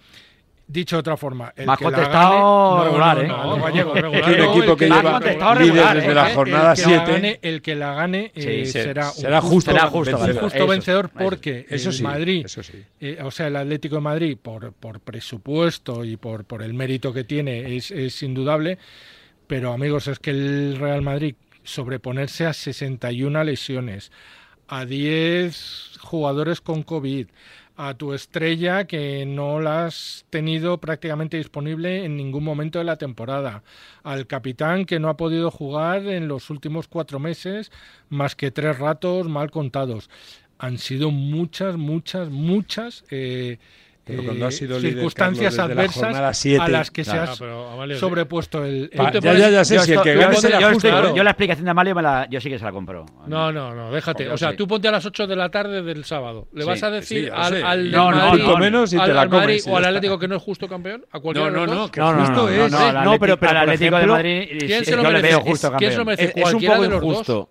dicho de otra forma, el has que la contestado gane- regular, no, ¿eh? un equipo que lleva líder desde ¿eh? la El- jornada el que la 7. gane- el que la gane eh, Sí, será, un será justo, será justo un vencedor. justo vencedor eso. porque Eso el sí, Madrid, eso sí. eh, o sea, el Atlético de Madrid, por, por presupuesto y por, por el mérito que tiene, es, es indudable. Pero, amigos, es que el Real Madrid sobreponerse a 61 lesiones, a 10 jugadores con COVID, a tu estrella que no la has tenido prácticamente disponible en ningún momento de la temporada, al capitán que no ha podido jugar en los últimos cuatro meses más que tres ratos mal contados. Han sido muchas, muchas, muchas eh, Pero eh, cuando has sido líder, circunstancias Carlos, desde la adversas siete, a las que claro. se ha Amalio, sobrepuesto el, el- Pa- te ya, pones- ya, ya sé, Yo si el que yo gane esto- será yo justo. estoy- claro. yo la explicación de Amalio me la, yo sí que se la compro. No, no, no, déjate. Porque O sea, sí. tú ponte a las 8 de la tarde del sábado. ¿Le Sí, vas a decir al, sé. al del No, no, Madrid, no, menos y te la comes o al Atlético que no es justo campeón? ¿A cualquiera No, no, no, que No, no, justo no, no, es. no, ¿eh? el No, Atlético- pero- pero, al Atlético de Madrid Es- ¿quién se lo campeón. merece? Es, es un poco injusto.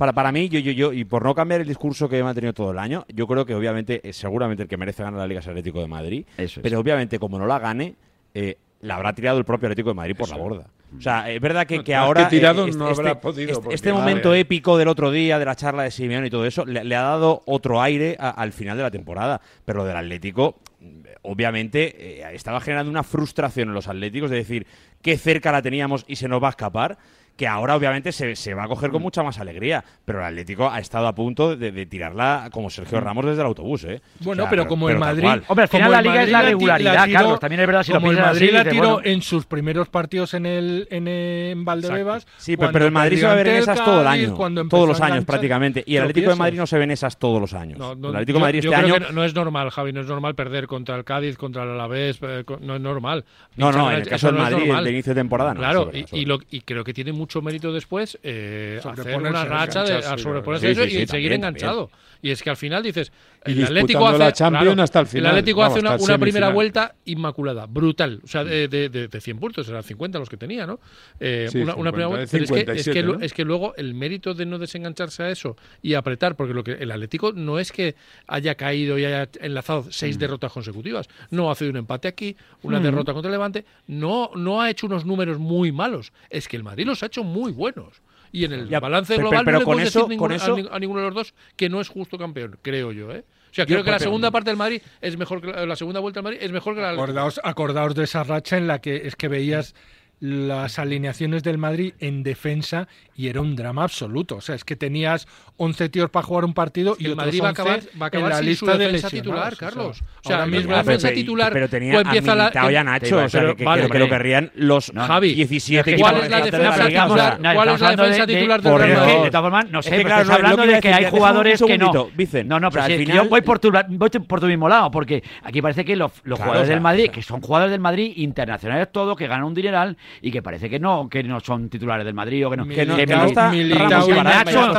Para, para mí, yo, yo, yo, y por no cambiar el discurso que he mantenido todo el año, yo creo que obviamente, eh, seguramente el que merece ganar la Liga es el Atlético de Madrid. Eso es. Pero obviamente, como no la gane, eh, la habrá tirado el propio Atlético de Madrid por la borda. O sea, es verdad que, que ahora. que tirado eh, no habrá podido, Este, este momento épico del otro día, de la charla de Simeone y todo eso, le, le ha dado otro aire a- al final de la temporada. Pero lo del Atlético, mm, obviamente, eh, estaba generando una frustración en los Atléticos de decir qué cerca la teníamos y se nos va a escapar. Que ahora, obviamente, se, se va a coger Mm. con mucha más alegría. Pero el Atlético ha estado a punto de, de tirarla como Sergio Ramos desde el autobús, ¿eh? Mm. Bueno, O sea, pero como el tal Madrid. Hombre, al final como la el liga es la regularidad, tiró- Carlos. También es verdad, si lo como el piensas Madrid así, la tiró bueno. en sus primeros partidos en el en, en Valdebebas. Sí, pero, pero el Madrid se va a ver en el esas todo el año. Todos los años prácticamente. Y el Atlético de Madrid no se ve en esas todos los años. No, no, el Atlético de Madrid este año. no es normal, Javi, no es normal perder contra el Cádiz, contra el Alavés, eh, no es normal. No, no, en el caso del Madrid, de inicio de temporada, no. Claro, lo- y creo que tiene mucho mérito después eh, hacer una racha de a sobreponerse sí, y seguir enganchado. Y es que al final dices, Y el Atlético hace, la Champions claro, hasta el final, El Atlético vamos, hace una, primera vuelta inmaculada, brutal. O sea, de, de, de- de 100 puntos, eran 50 los que tenía, ¿no? Eh, Sí, una, una 50, primera vuelta. es que, es, que, 57, lu- ¿no? es que luego el mérito de no desengancharse a eso y apretar, porque lo que el Atlético no es que haya caído y haya enlazado seis Mm. derrotas consecutivas. No ha sido un empate aquí, una derrota contra el Levante. No, no ha hecho unos números muy malos. Es que el Madrid los ha hecho muy buenos. Y en el Ya, balance pero- global pero no le eso- decir ninguno- eso- a, a ninguno de los dos que no es justo campeón, creo yo, ¿eh? O sea, Yo, creo que la pero- segunda parte del Madrid es mejor que la, la segunda vuelta del Madrid es mejor que la Acordaos, acordaos de esa racha en la que es que veías las alineaciones del Madrid en defensa y era un drama absoluto. O sea, es que tenías 11 tíos para jugar un partido y el otros Madrid va a 11 acabar, va a acabar en la sin lista su de defensa lesionados. titular, O sea, Carlos. O sea, ahora mi mismo la defensa pero- titular pero tenía a empieza la- em- Nacho, o sea, pero- que, vale, que- que lo querrían los No, Javi, 17 ¿cuál equipos es la de defensa titular? O sea, ¿Cuál es la estamos defensa de- de- titular de todas formas, no Es sé, que, pero claro, estás hablando de que hay jugadores que no. No, no, pero yo voy por, tu, voy por tu mismo lado, porque aquí parece que los, jugadores del Madrid, que son jugadores del Madrid internacionales todos, que ganan un dineral y que parece que no que no son titulares del Madrid o que no. Que no- que no está Militao y Nacho,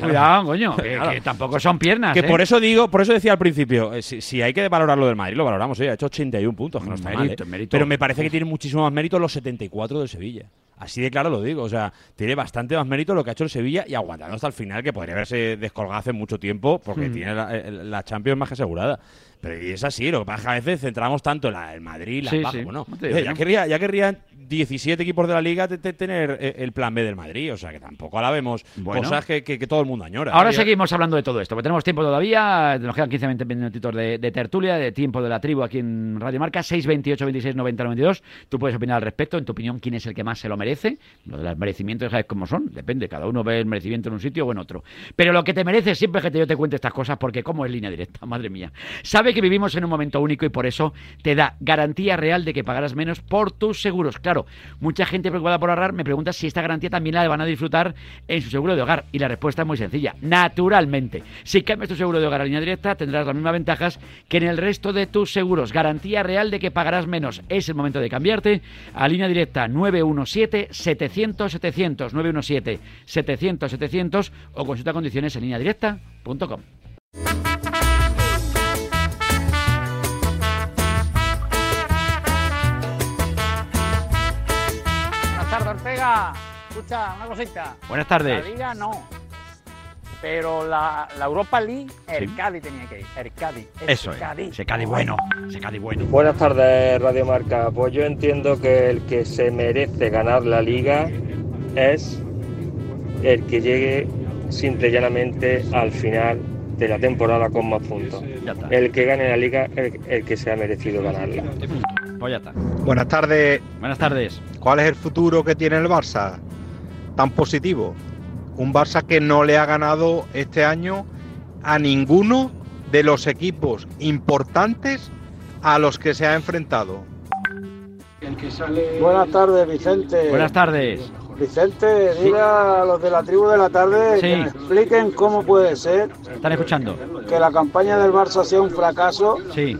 cuidado, coño, que, tampoco son piernas. Que ¿eh? por eso digo, por eso decía al principio, eh, si, si hay que valorar lo del Madrid, lo valoramos, oye, ha hecho 81 puntos, que no está Mérito, ¿eh? mérito. Pero me parece que tiene muchísimo más mérito los 74 del Sevilla. Así de claro lo digo, o sea, tiene bastante más mérito lo que ha hecho el Sevilla y aguantando hasta el final, que podría haberse descolgado hace mucho tiempo, porque Hmm. tiene la, la Champions más que asegurada. Pero y es así, lo que pasa es que a veces centramos tanto en la- el Madrid, la Sí, bueno, que ya, querría, ya querrían 17 equipos de la liga te- tener eh, el plan B del Madrid, o sea, que tampoco ahora vemos Bueno. cosas que, que- que todo el mundo añora. Ahora seguimos hablando de todo esto, porque tenemos tiempo todavía, nos quedan 15-20 minutitos de, de tertulia, de tiempo de la tribu aquí en Radio Marca, 628 26 90 92. Tú puedes opinar al respecto, en tu opinión, quién es el que más se lo merece. Lo de los merecimientos, sabes cómo son, depende, cada uno ve el merecimiento en un sitio o en otro. Pero lo que te mereces siempre es que te- yo te cuente estas cosas, porque como es línea directa, madre mía. Sabe que vivimos en un momento único y por eso te da garantía real de que pagarás menos por tus seguros. Claro, mucha gente preocupada por ahorrar me pregunta si esta garantía también la van a disfrutar en su seguro de hogar. Y la respuesta es muy sencilla. Naturalmente. Si cambias tu seguro de hogar a línea directa, tendrás las mismas ventajas que en el resto de tus seguros. Garantía real de que pagarás menos. Es el momento de cambiarte a línea directa 917-700-700. 917-700-700 o consulta condiciones en línea directa.com. Escucha, una cosita. Buenas La tardes. Liga no. Pero la, la Europa League, el Sí. Cádiz tenía que ir. El Cádiz. ese Eso es. Cádiz. Ese Cádiz bueno. Ese Cádiz bueno. Buenas tardes, Radio Marca. Pues yo entiendo que el que se merece ganar la liga es el que llegue simple y llanamente al final de la temporada con más puntos. El que gane la liga es el, el que se ha merecido ganarla. Pues ya está. Buenas tardes. Buenas tardes. ¿Cuál es el futuro que tiene el Barça? Tan positivo. Un Barça que no le ha ganado este año a ninguno de los equipos importantes a los que se ha enfrentado. Buenas tardes, Vicente. Buenas tardes. Vicente, diga a los de la tribu de la tarde Sí. que me expliquen cómo puede ser ¿Están escuchando? que la campaña del Barça sea un fracaso Sí.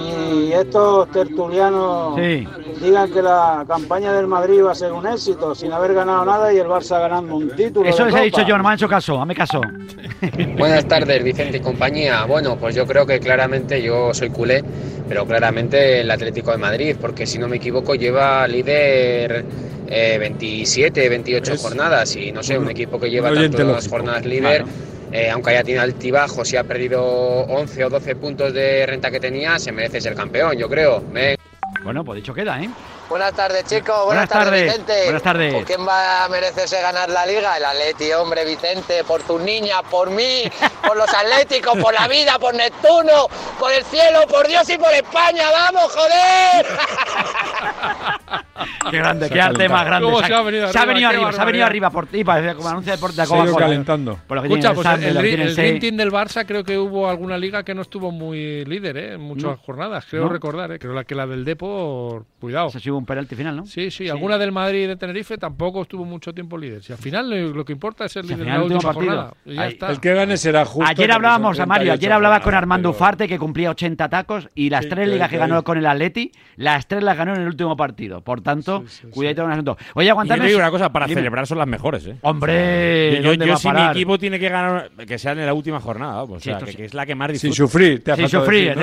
y estos tertulianos Sí. digan que la campaña del Madrid va a ser un éxito sin haber ganado nada y el Barça ganando un título. Eso les he dicho yo, no me han hecho caso, hazme caso. Buenas tardes, Vicente y compañía. Bueno, pues yo creo que claramente, yo soy culé, pero claramente el Atlético de Madrid, porque si no me equivoco lleva líder eh, 27, 28 Es jornadas y no sé, un equipo que lleva tantas lógico. jornadas líder, Claro. eh, aunque haya tenido altibajos y ha perdido 11 o 12 puntos de renta que tenía, se merece ser campeón, yo creo. Venga. Bueno, pues dicho queda, ¿eh? Buenas tardes, chicos. Buenas Buenas, tardes, tardes. Vicente. Buenas tardes. ¿Por quién va a merecerse ganar la liga? El Atleti, hombre, Vicente. Por tus niñas, por mí, por los atléticos, por la vida, por Neptuno, por el cielo, por Dios y por España. ¡Vamos, joder! Qué grande, Se qué arte más grande. ¿Cómo se ha venido se ha arriba? venido Qué arriba, se ha venido arriba por ti, parece como anuncio de por- de Se ha ido Coca-Cola. calentando. Por lo que tiene Escucha, el pues el, el. Team del Barça creo que hubo alguna liga que no estuvo muy líder, ¿eh? En muchas No. jornadas, creo No. recordar, ¿eh? Creo la que la del Depor, cuidado. Se hubo un penalti final, ¿no? Sí, sí, alguna del Madrid y de Tenerife tampoco estuvo mucho tiempo líder. Si al final lo que importa es ser Si al líder en final la el último última partido. jornada. Y ya Ahí- está. El que gane será justo. Ayer hablábamos, a Mario, 38 ayer hablaba con Armando pero- Ufarte que cumplía 80 tacos y las Sí, tres ligas que ganó con el Atleti, las tres las ganó en el último partido. Por tanto, Sí, sí, sí. cuidadito con el asunto. Oye, Y yo digo una cosa, para Dime. celebrar son las mejores, ¿eh? Hombre, yo, ¿dónde yo va a si mi equipo tiene que ganar, que sea en la última jornada, o sea, que, sí. que es la que más Sin disfruto. sufrir. Te ha Sin sufrir, te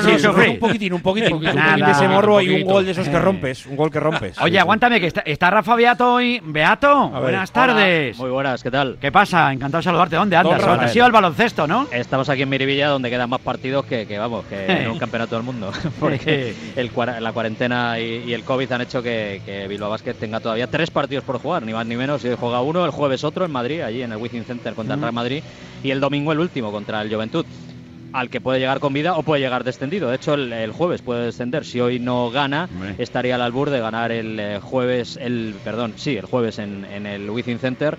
sin sufrir. Un poquitín, un poquitín, un poquitín de ese morro un y un gol de esos que Eh. Rompes, un gol que rompes. Oye, Sí, sí. aguántame, que está, está Rafa Beato hoy. Beato, buenas tardes. Muy buenas, ¿qué tal? ¿Qué pasa? Encantado de saludarte. ¿Dónde andas? Has ido al baloncesto, ¿no? Estamos aquí en Miribilla donde quedan más partidos que, que, vamos, que en un campeonato del mundo. Porque el, la cuarentena y, y el COVID han hecho que, que Bilbao Basket tenga todavía tres partidos por jugar, ni más ni menos. Y hoy juega uno, el jueves otro en Madrid, allí en el Wizzing Center contra el Real Madrid, y el domingo el último contra el Juventud al que puede llegar con vida o puede llegar descendido. De hecho, el, jueves puede descender. Si hoy no gana, estaría al albur de ganar el eh, jueves, el perdón, sí, el jueves en, el Wizzing Center.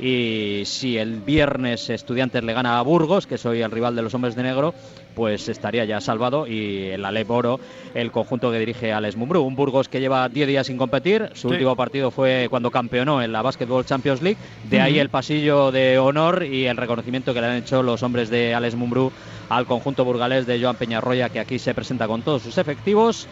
Y si el viernes Estudiantes le gana a Burgos, que soy el rival de los hombres de negro, pues estaría ya salvado y el Alep Oro, el conjunto que dirige Alex Mumbrú. Un Burgos que lleva 10 días sin competir, su último partido fue cuando campeonó en la Basketball Champions League, de ahí el pasillo de honor y el reconocimiento que le han hecho los hombres de Alex Mumbrú al conjunto burgalés de Joan Peñarroya, que aquí se presenta con todos sus efectivos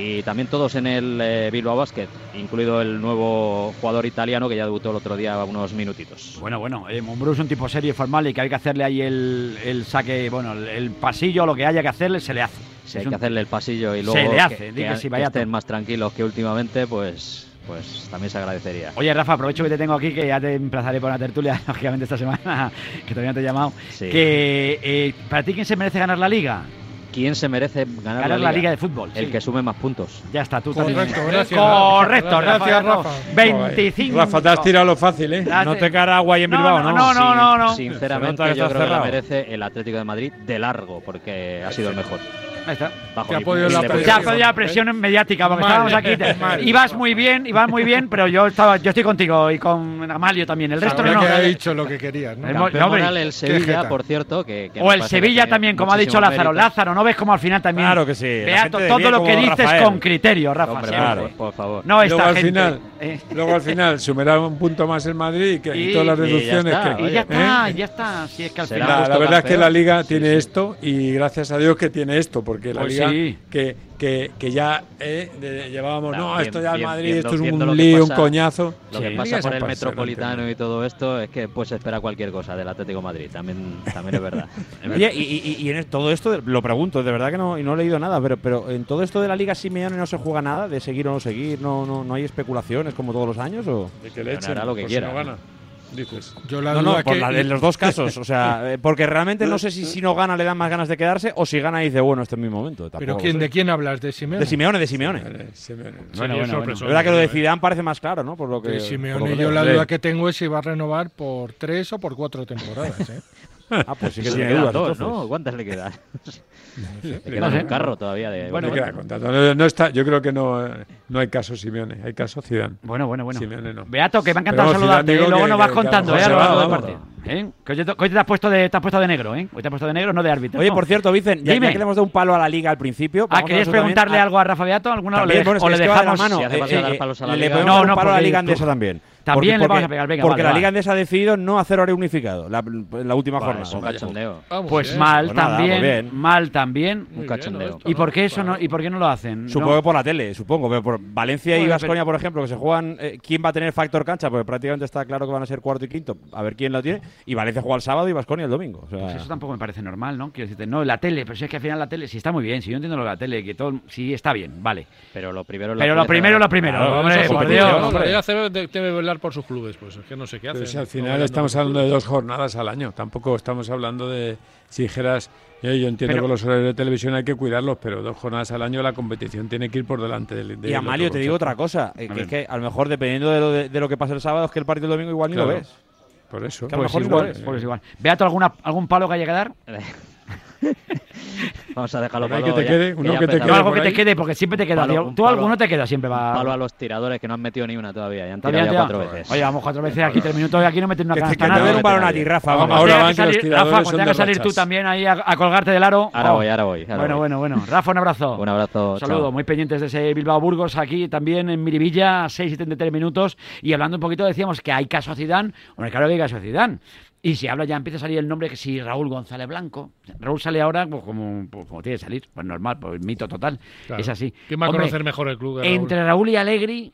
y también todos en el eh, Bilbao Basket, incluido el nuevo jugador italiano que ya debutó el otro día unos minutitos. Bueno, bueno, eh, Mumbrú es un tipo serio y formal y que hay que hacerle ahí el, el saque, bueno, el, pasillo, lo que haya que hacerle, se le hace. Sí, hay que hacerle el pasillo y luego se le hace, que, si vaya que estén más tranquilos que últimamente, pues pues también se agradecería. Oye, Rafa, aprovecho que te tengo aquí, que ya te emplazaré por una tertulia, lógicamente, esta semana, que todavía te he llamado. Sí. Eh, ¿Para ti quién se merece ganar la liga? ¿Quién se merece ganar, la, liga? de fútbol? El que sume más puntos. Ya está, tú Correcto, también. Gracias, Correcto, Gracias, Rafa. 25. Rafa, te has tirado lo fácil, ¿eh? No te cara agua ahí en no, Bilbao, ¿no? No, no, no. sinceramente, yo creo cerrado. que la merece el Atlético de Madrid de largo, porque ha sido el mejor. Ahí está. Bajo ha podido la presión, te ha podido la presión mediática, porque mal, estábamos aquí. Mal, ibas muy bien, ibas muy bien, pero yo estaba, yo estoy contigo y con Amalio también. El resto no. Que ha dicho lo que querías, ¿no? El, no, moral, el Sevilla, por cierto, que, que o el Sevilla también, como ha dicho Lázaro. Mérito. Lázaro, ¿no ves como al final también? Claro que sí. Beato, todo lo que dices Rafael. con criterio, Rafa. Hombre, claro, por favor. No esta luego, gente, al final, eh. luego al final sumará un punto más el Madrid y, que, y, y todas las deducciones. Y ya está, ya está. Es que al final. La verdad es que la Liga tiene esto y gracias a Dios que tiene esto porque la pues liga que, que, que, ya eh, de, llevábamos, no, esto ya es Madrid, esto es un lío, un coñazo. Lo que pasa por el Metropolitano y todo esto es que pues espera cualquier cosa del Atlético Madrid, también, también es verdad. y, y, en todo esto, lo pregunto, de verdad que no, y no he leído nada, pero, pero en todo esto de la liga Simeone no se juega nada, de seguir o no seguir, no, no, no hay especulaciones como todos los años o... De que le echen, lo que pues quiera. Gana dices. No, no, en los dos casos. O sea, eh, porque realmente no sé si si no gana le dan más ganas de quedarse o si gana y dice, bueno, este es mi momento. Pero ¿de quién hablas? ¿De Simeone? De Simeone, de Simeone. Simeone. Bueno, bueno. La verdad que lo de Zidane parece más claro, ¿no? Por lo que, de Simeone, yo la duda que tengo es si va a renovar por tres o por cuatro temporadas. ¿eh? Ah, pues sí que tiene dudas. Dos, ¿no? ¿Cuántas le quedan? le quedan un carro todavía. De... Bueno, no, no, está, yo creo que no, no hay caso Simeone, hay caso Zidane. Bueno, bueno, bueno. Simeone no. Beato, que me ha encantado Pero saludarte. Y ¿eh? luego que, nos vas que, contando, ¿eh? Va, va, ¿Eh? Que hoy te, has puesto de, te has puesto de negro, ¿eh? Hoy te has puesto de negro, no de árbitro. Oye, no. por cierto, Vicen, ya, ya, que le hemos dado un palo a la liga al principio. Ah, ¿querías preguntarle también? algo a Rafa Beato? ¿Alguna también, o le, o le dejamos? La mano. Si hace eh, eh, dar palos a la le liga. podemos no, dar un palo a la liga andesa también. También le vamos a pegar, venga. Porque la Liga Endesa ha decidido no hacer horario unificado la, la última vale, jornada. Es un pues mal, pues también, pues mal también, mal también. Un cachondeo. ¿Y por qué eso no, y por qué no lo hacen? Supongo por la tele, supongo. Pero por Valencia y Vasconia, por ejemplo, que se juegan. Eh, ¿Quién va a tener factor cancha? Porque prácticamente está claro que van a ser cuarto y quinto. A ver quién lo tiene. Y Valencia juega el sábado y Vasconia el domingo. Pues eso tampoco me parece normal, ¿no? Quiero decirte, no, la tele, pero si es que al final la tele, si está muy bien, si yo entiendo lo de la tele, que todo, si está bien, vale. Pero lo primero, lo pero lo primero, lo primero. Hombre, por Dios por sus clubes, pues es que no sé qué hacen. Pues al final estamos hablando de dos jornadas al año, tampoco estamos hablando de, si dijeras, eh, yo, entiendo pero, que los horarios de televisión hay que cuidarlos, pero dos jornadas al año la competición tiene que ir por delante del... Y Amalio, te digo otra cosa, eh, que es que a lo mejor dependiendo de lo, de, lo que pasa el sábado es que el partido del domingo igual claro, ni lo ves. Por eso. Que a lo pues mejor igual, igual, eh. por igual. ¿Beato alguna, algún palo que haya que dar? Vamos a dejarlo para que te ya, quede, uno que, que te quede Algo que te quede, porque siempre te queda. Palo, Tú palo, alguno te queda siempre. Va... Palo a los tiradores que no han metido ni una todavía. Ya han tirado ya cuatro veces. Oye, vamos cuatro veces aquí, tres minutos y aquí no meten una canasta. Que te den un balón a ti, Rafa. Ahora van que los tiradores pues Rafa, que salir tú también ahí a colgarte del aro. Ahora oh. voy, ahora voy. Bueno, bueno, bueno. Rafa, un abrazo. Un abrazo. Saludos, muy pendientes de ese Bilbao Burgos aquí también en Miribilla, 6 y 73 minutos. Y hablando un poquito, decíamos que hay caso a Zidane. Hombre, claro que hay caso a Zidane. Y si habla ya empieza a salir el nombre que si Raúl González Blanco. Raúl sale ahora pues, como, pues, como tiene que salir, pues normal, pues mito total. Es así. ¿Quién va conocer mejor el club? Entre Raúl y Alegri.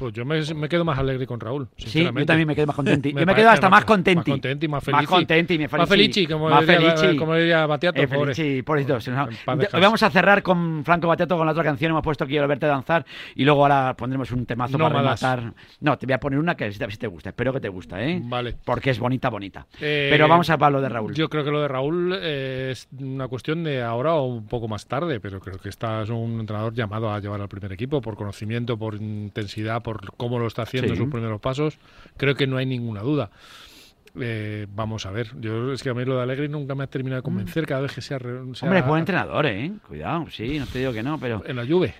Pues yo me, me quedo más alegre con Raúl. Sí, yo también me quedo más contento. yo me quedo hasta más contento. Más contento, más feliz. Más contento, más feliz. más diría, felici. como diría Batiato. Eh, felici, Hoy vamos a cerrar con Franco Batiato con la otra canción. Hemos puesto Quiero verte danzar y luego ahora pondremos un temazo para rematar. No, te voy a poner una que si te gusta. Espero que te gusta, ¿eh? Vale. Porque es bonita, bonita. Eh, pero vamos a hablar lo de Raúl. Yo creo que lo de Raúl eh, es una cuestión de ahora o un poco más tarde, pero creo que estás un entrenador llamado a llevar al primer equipo por conocimiento, por intensidad, por cómo lo está haciendo en Sí. sus primeros pasos. Creo que no hay ninguna duda. Eh, vamos a ver, yo es que a mí lo de Alegre nunca me ha terminado de convencer cada vez que sea... sea Hombre, es buen entrenador, ¿eh? Cuidado, sí, no te digo que no, pero... En la Juve.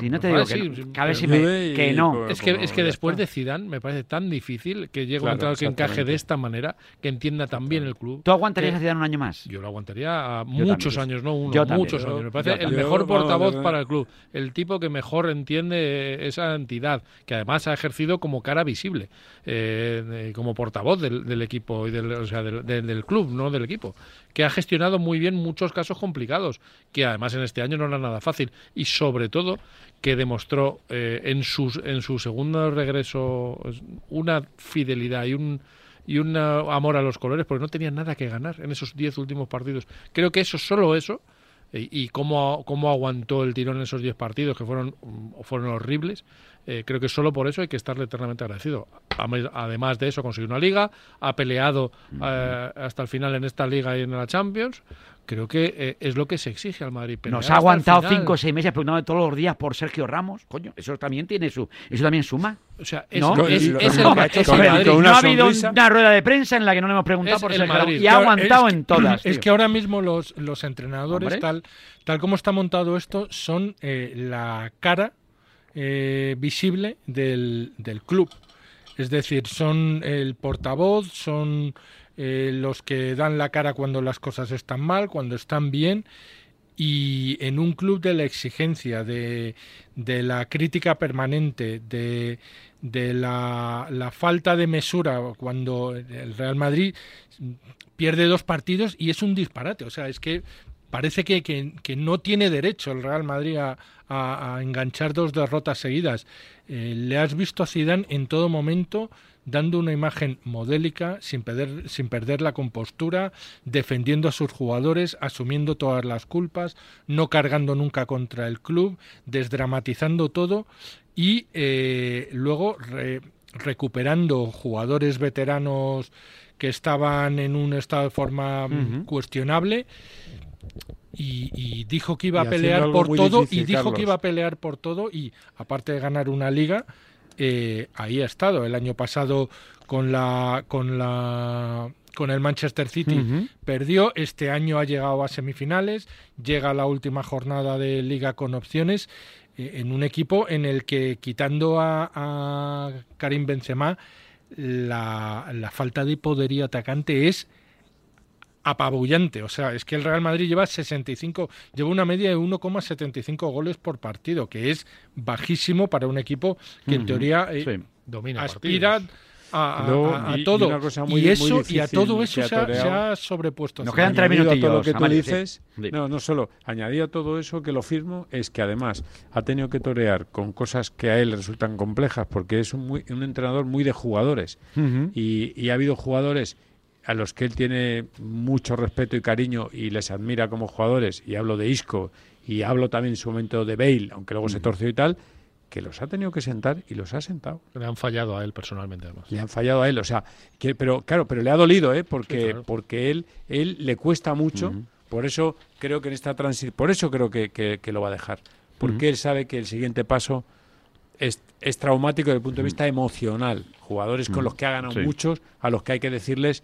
Sí, no te digo que, sí, no. pero- sí me- que no. Es que, es que después de Zidane me parece tan difícil que llegue Claro, un entrenador que encaje de esta manera, que entienda tan bien el club. ¿Tú aguantarías que- a Zidane un año más? Yo lo aguantaría a muchos también. años, no uno, Yo también. muchos Yo- años. Me yo parece el también. mejor Yo, portavoz para el club, el tipo que mejor entiende esa entidad, que además ha ejercido como cara visible, eh, como portavoz del, del equipo y del, o sea, del, del- del club, no del equipo, que ha gestionado muy bien muchos casos complicados, que además en este año no era nada fácil y sobre todo que demostró eh, en, sus, en su segundo regreso una fidelidad y un y un eh, amor a los colores porque no tenía nada que ganar en esos 10 últimos partidos. Creo que eso, solo eso, y, y cómo, cómo aguantó el tirón en esos 10 partidos que fueron, mm, fueron horribles, eh, creo que solo por eso hay que estarle eternamente agradecido. Además de eso, consiguió una liga, ha peleado eh, hasta el final en esta liga y en la Champions. Creo que eh, es lo que se exige al Madrid. pelear Nos ha aguantado cinco o seis meses preguntando todos los días por Sergio Ramos. Coño, eso también tiene su. Eso también suma. O sea, es, ¿No? es- No, es el, no, Ma- es el con- Madrid. no ha habido una rueda de prensa en la que no le hemos preguntado Es por Sergio. Ramos. Y ha aguantado es en todas. Es tío. que ahora mismo los, los entrenadores, Hombre. tal, tal como está montado esto, son eh, la cara eh, visible del, del club. Es decir, son el portavoz, son eh, los que dan la cara cuando las cosas están mal, cuando están bien. Y en un club de la exigencia, de, de la crítica permanente, de, de la, falta de mesura, cuando el Real Madrid pierde dos partidos y es un disparate. O sea, es que parece que, que- no tiene derecho el Real Madrid a, a- a enganchar dos derrotas seguidas. Eh, le has visto a Zidane en todo momento dando una imagen modélica, sin perder, sin perder la compostura, defendiendo a sus jugadores, asumiendo todas las culpas, no cargando nunca contra el club, desdramatizando todo y eh, luego re- recuperando jugadores veteranos que estaban en un estado de forma cuestionable y, y dijo que iba a pelear por todo difícil, y dijo Carlos. que iba a pelear por todo y aparte de ganar una liga eh, ahí ha estado. El año pasado con la con la con el Manchester City perdió. Este año ha llegado a semifinales. Llega a la última jornada de liga con opciones eh, en un equipo en el que quitando a, a Karim Benzema la, la falta de poderío atacante es apabullante. O sea, es que el Real Madrid lleva 65, lleva una media de 1,75 goles por partido, que es bajísimo para un equipo que en teoría eh, sí. Domina aspira partidos. a, a- Luego, a- a y- y todo. una cosa muy- y eso muy y a todo eso se ha, toreado. se ha sobrepuesto. Nos quedan tres Añadido a todo minutillos, lo que tú Amalia, sí. dices, Sí. no, no solo, añadido a todo eso que lo firmo, es que además ha tenido que torear con cosas que a él resultan complejas, porque es un, muy- un entrenador muy de jugadores. Y ha habido jugadores a los que él tiene mucho respeto y cariño y les admira como jugadores, y hablo de Isco, y hablo también en su momento de Bale, aunque luego se torció y tal, que los ha tenido que sentar y los ha sentado. Le han fallado a él personalmente, además. Le han fallado a él, o sea, que, pero claro, pero le ha dolido, ¿eh? Porque, Sí, claro. porque él, él le cuesta mucho, por eso creo que en esta transición, por eso creo que, que- que lo va a dejar, porque él sabe que el siguiente paso es, es traumático desde el punto de vista emocional. Jugadores con los que ha ganado Sí. muchos, a los que hay que decirles,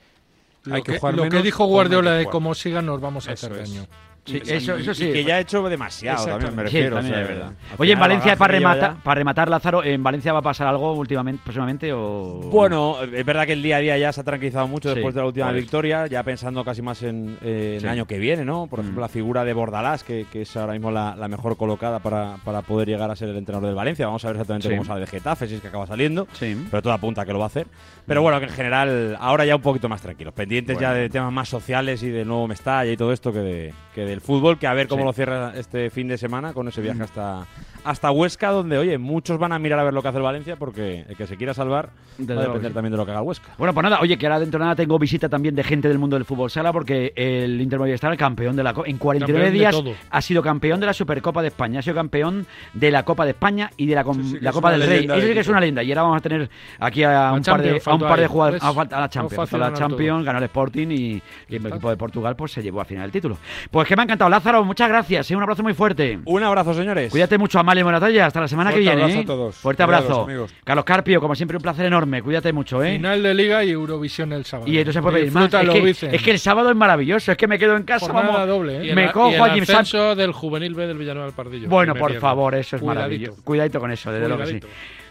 Lo que, que, jugar lo que menos, dijo Guardiola de cómo siga nos vamos a Eso hacer daño. Sí, Y- eso, eso sí. Y que ya ha hecho demasiado también, me. Sí, refiero. también o sea, es verdad. al Oye, en Valencia, para rematar, ya- para rematar, Lázaro, ¿en Valencia va a pasar algo últimamente, próximamente? O... Bueno, es verdad que el día a día ya se ha tranquilizado mucho Sí, después de la última victoria, ya pensando casi más en, eh, el año que viene, ¿no? Por Mm. ejemplo, la figura de Bordalás, que, que es ahora mismo la, la mejor colocada para, para poder llegar a ser el entrenador del Valencia. Vamos a ver exactamente cómo sale de Getafe, si es que acaba saliendo. Sí. Pero todo apunta a que lo va a hacer. Pero bueno, que en general, ahora ya un poquito más tranquilos. Pendientes ya de temas más sociales y del nuevo Mestalla y todo esto que, de- que del fútbol. Que a ver cómo Sí. lo cierra este fin de semana con ese viaje hasta, hasta Huesca, donde, oye, muchos van a mirar a ver lo que hace el Valencia porque el que se quiera salvar Desde va a luego, depender sí. también de lo que haga el Huesca. Bueno, pues nada, oye, que ahora dentro de nada tengo visita también de gente del mundo del fútbol sala porque el Inter Movistar, el campeón de la Copa, en 49 Campeón de días ha sido campeón de la Supercopa de España, ha sido campeón de la Copa de España y de la, com- Sí, sí, que la Copa del Rey. Eso sí que es una leyenda. Y ahora vamos a tener aquí a un par de, a un par de jugadores. A falta- a la Champions, faltó la. Champions, ganó el Sporting y, y el equipo de Portugal pues se llevó al final el título. Pues qué más me ha encantado. Lázaro, muchas gracias. ¿eh? Un abrazo muy fuerte. Un abrazo, señores. Cuídate mucho, Amalia Moratalla. Hasta la semana Fuerte que viene. abrazo ¿eh? a todos. Fuerte Cuidados, abrazo. amigos. Carlos Carpio, como siempre, un placer enorme. Cuídate mucho, ¿eh? Final de Liga y Eurovisión el sábado. Y entonces puede pedir más. Es que, es que el sábado es maravilloso. Es que me quedo en casa. Jornada vamos, doble, ¿eh? Me Y el- cojo y el allí en San- ascenso del juvenil B del Villanueva del Pardillo. Bueno, por pierdo. favor, eso es Cuidadito. maravilloso. Cuidadito con eso, desde luego que sí.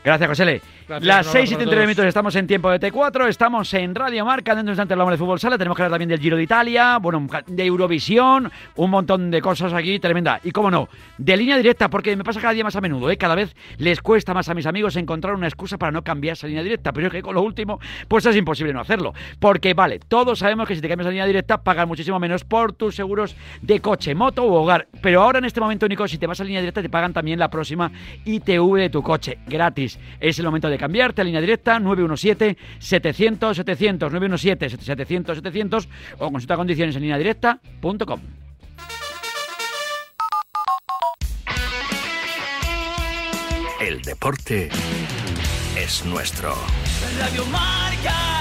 Gracias, José Gracias, Las un 6 y abrazo a 39 todos. minutos estamos en tiempo de T4, estamos en Radio Marca, dentro de un instante hablamos de fútbol sala, tenemos que hablar también del Giro de Italia, bueno, de Eurovisión, un montón de cosas aquí, tremenda. Y cómo no, de línea directa, porque me pasa cada día más a menudo, ¿eh? cada vez les cuesta más a mis amigos encontrar una excusa para no cambiar esa línea directa, pero es que con lo último, pues es imposible no hacerlo. Porque vale, todos sabemos que si te cambias la línea directa, pagas muchísimo menos por tus seguros de coche, moto u hogar. Pero ahora en este momento único, si te vas a línea directa, te pagan también la próxima ITV de tu coche, gratis. Es el momento de cambiarte a línea directa 917-700-700, 917-700-700 o consulta condiciones en línea directa.com. El deporte es nuestro. Radio Marca.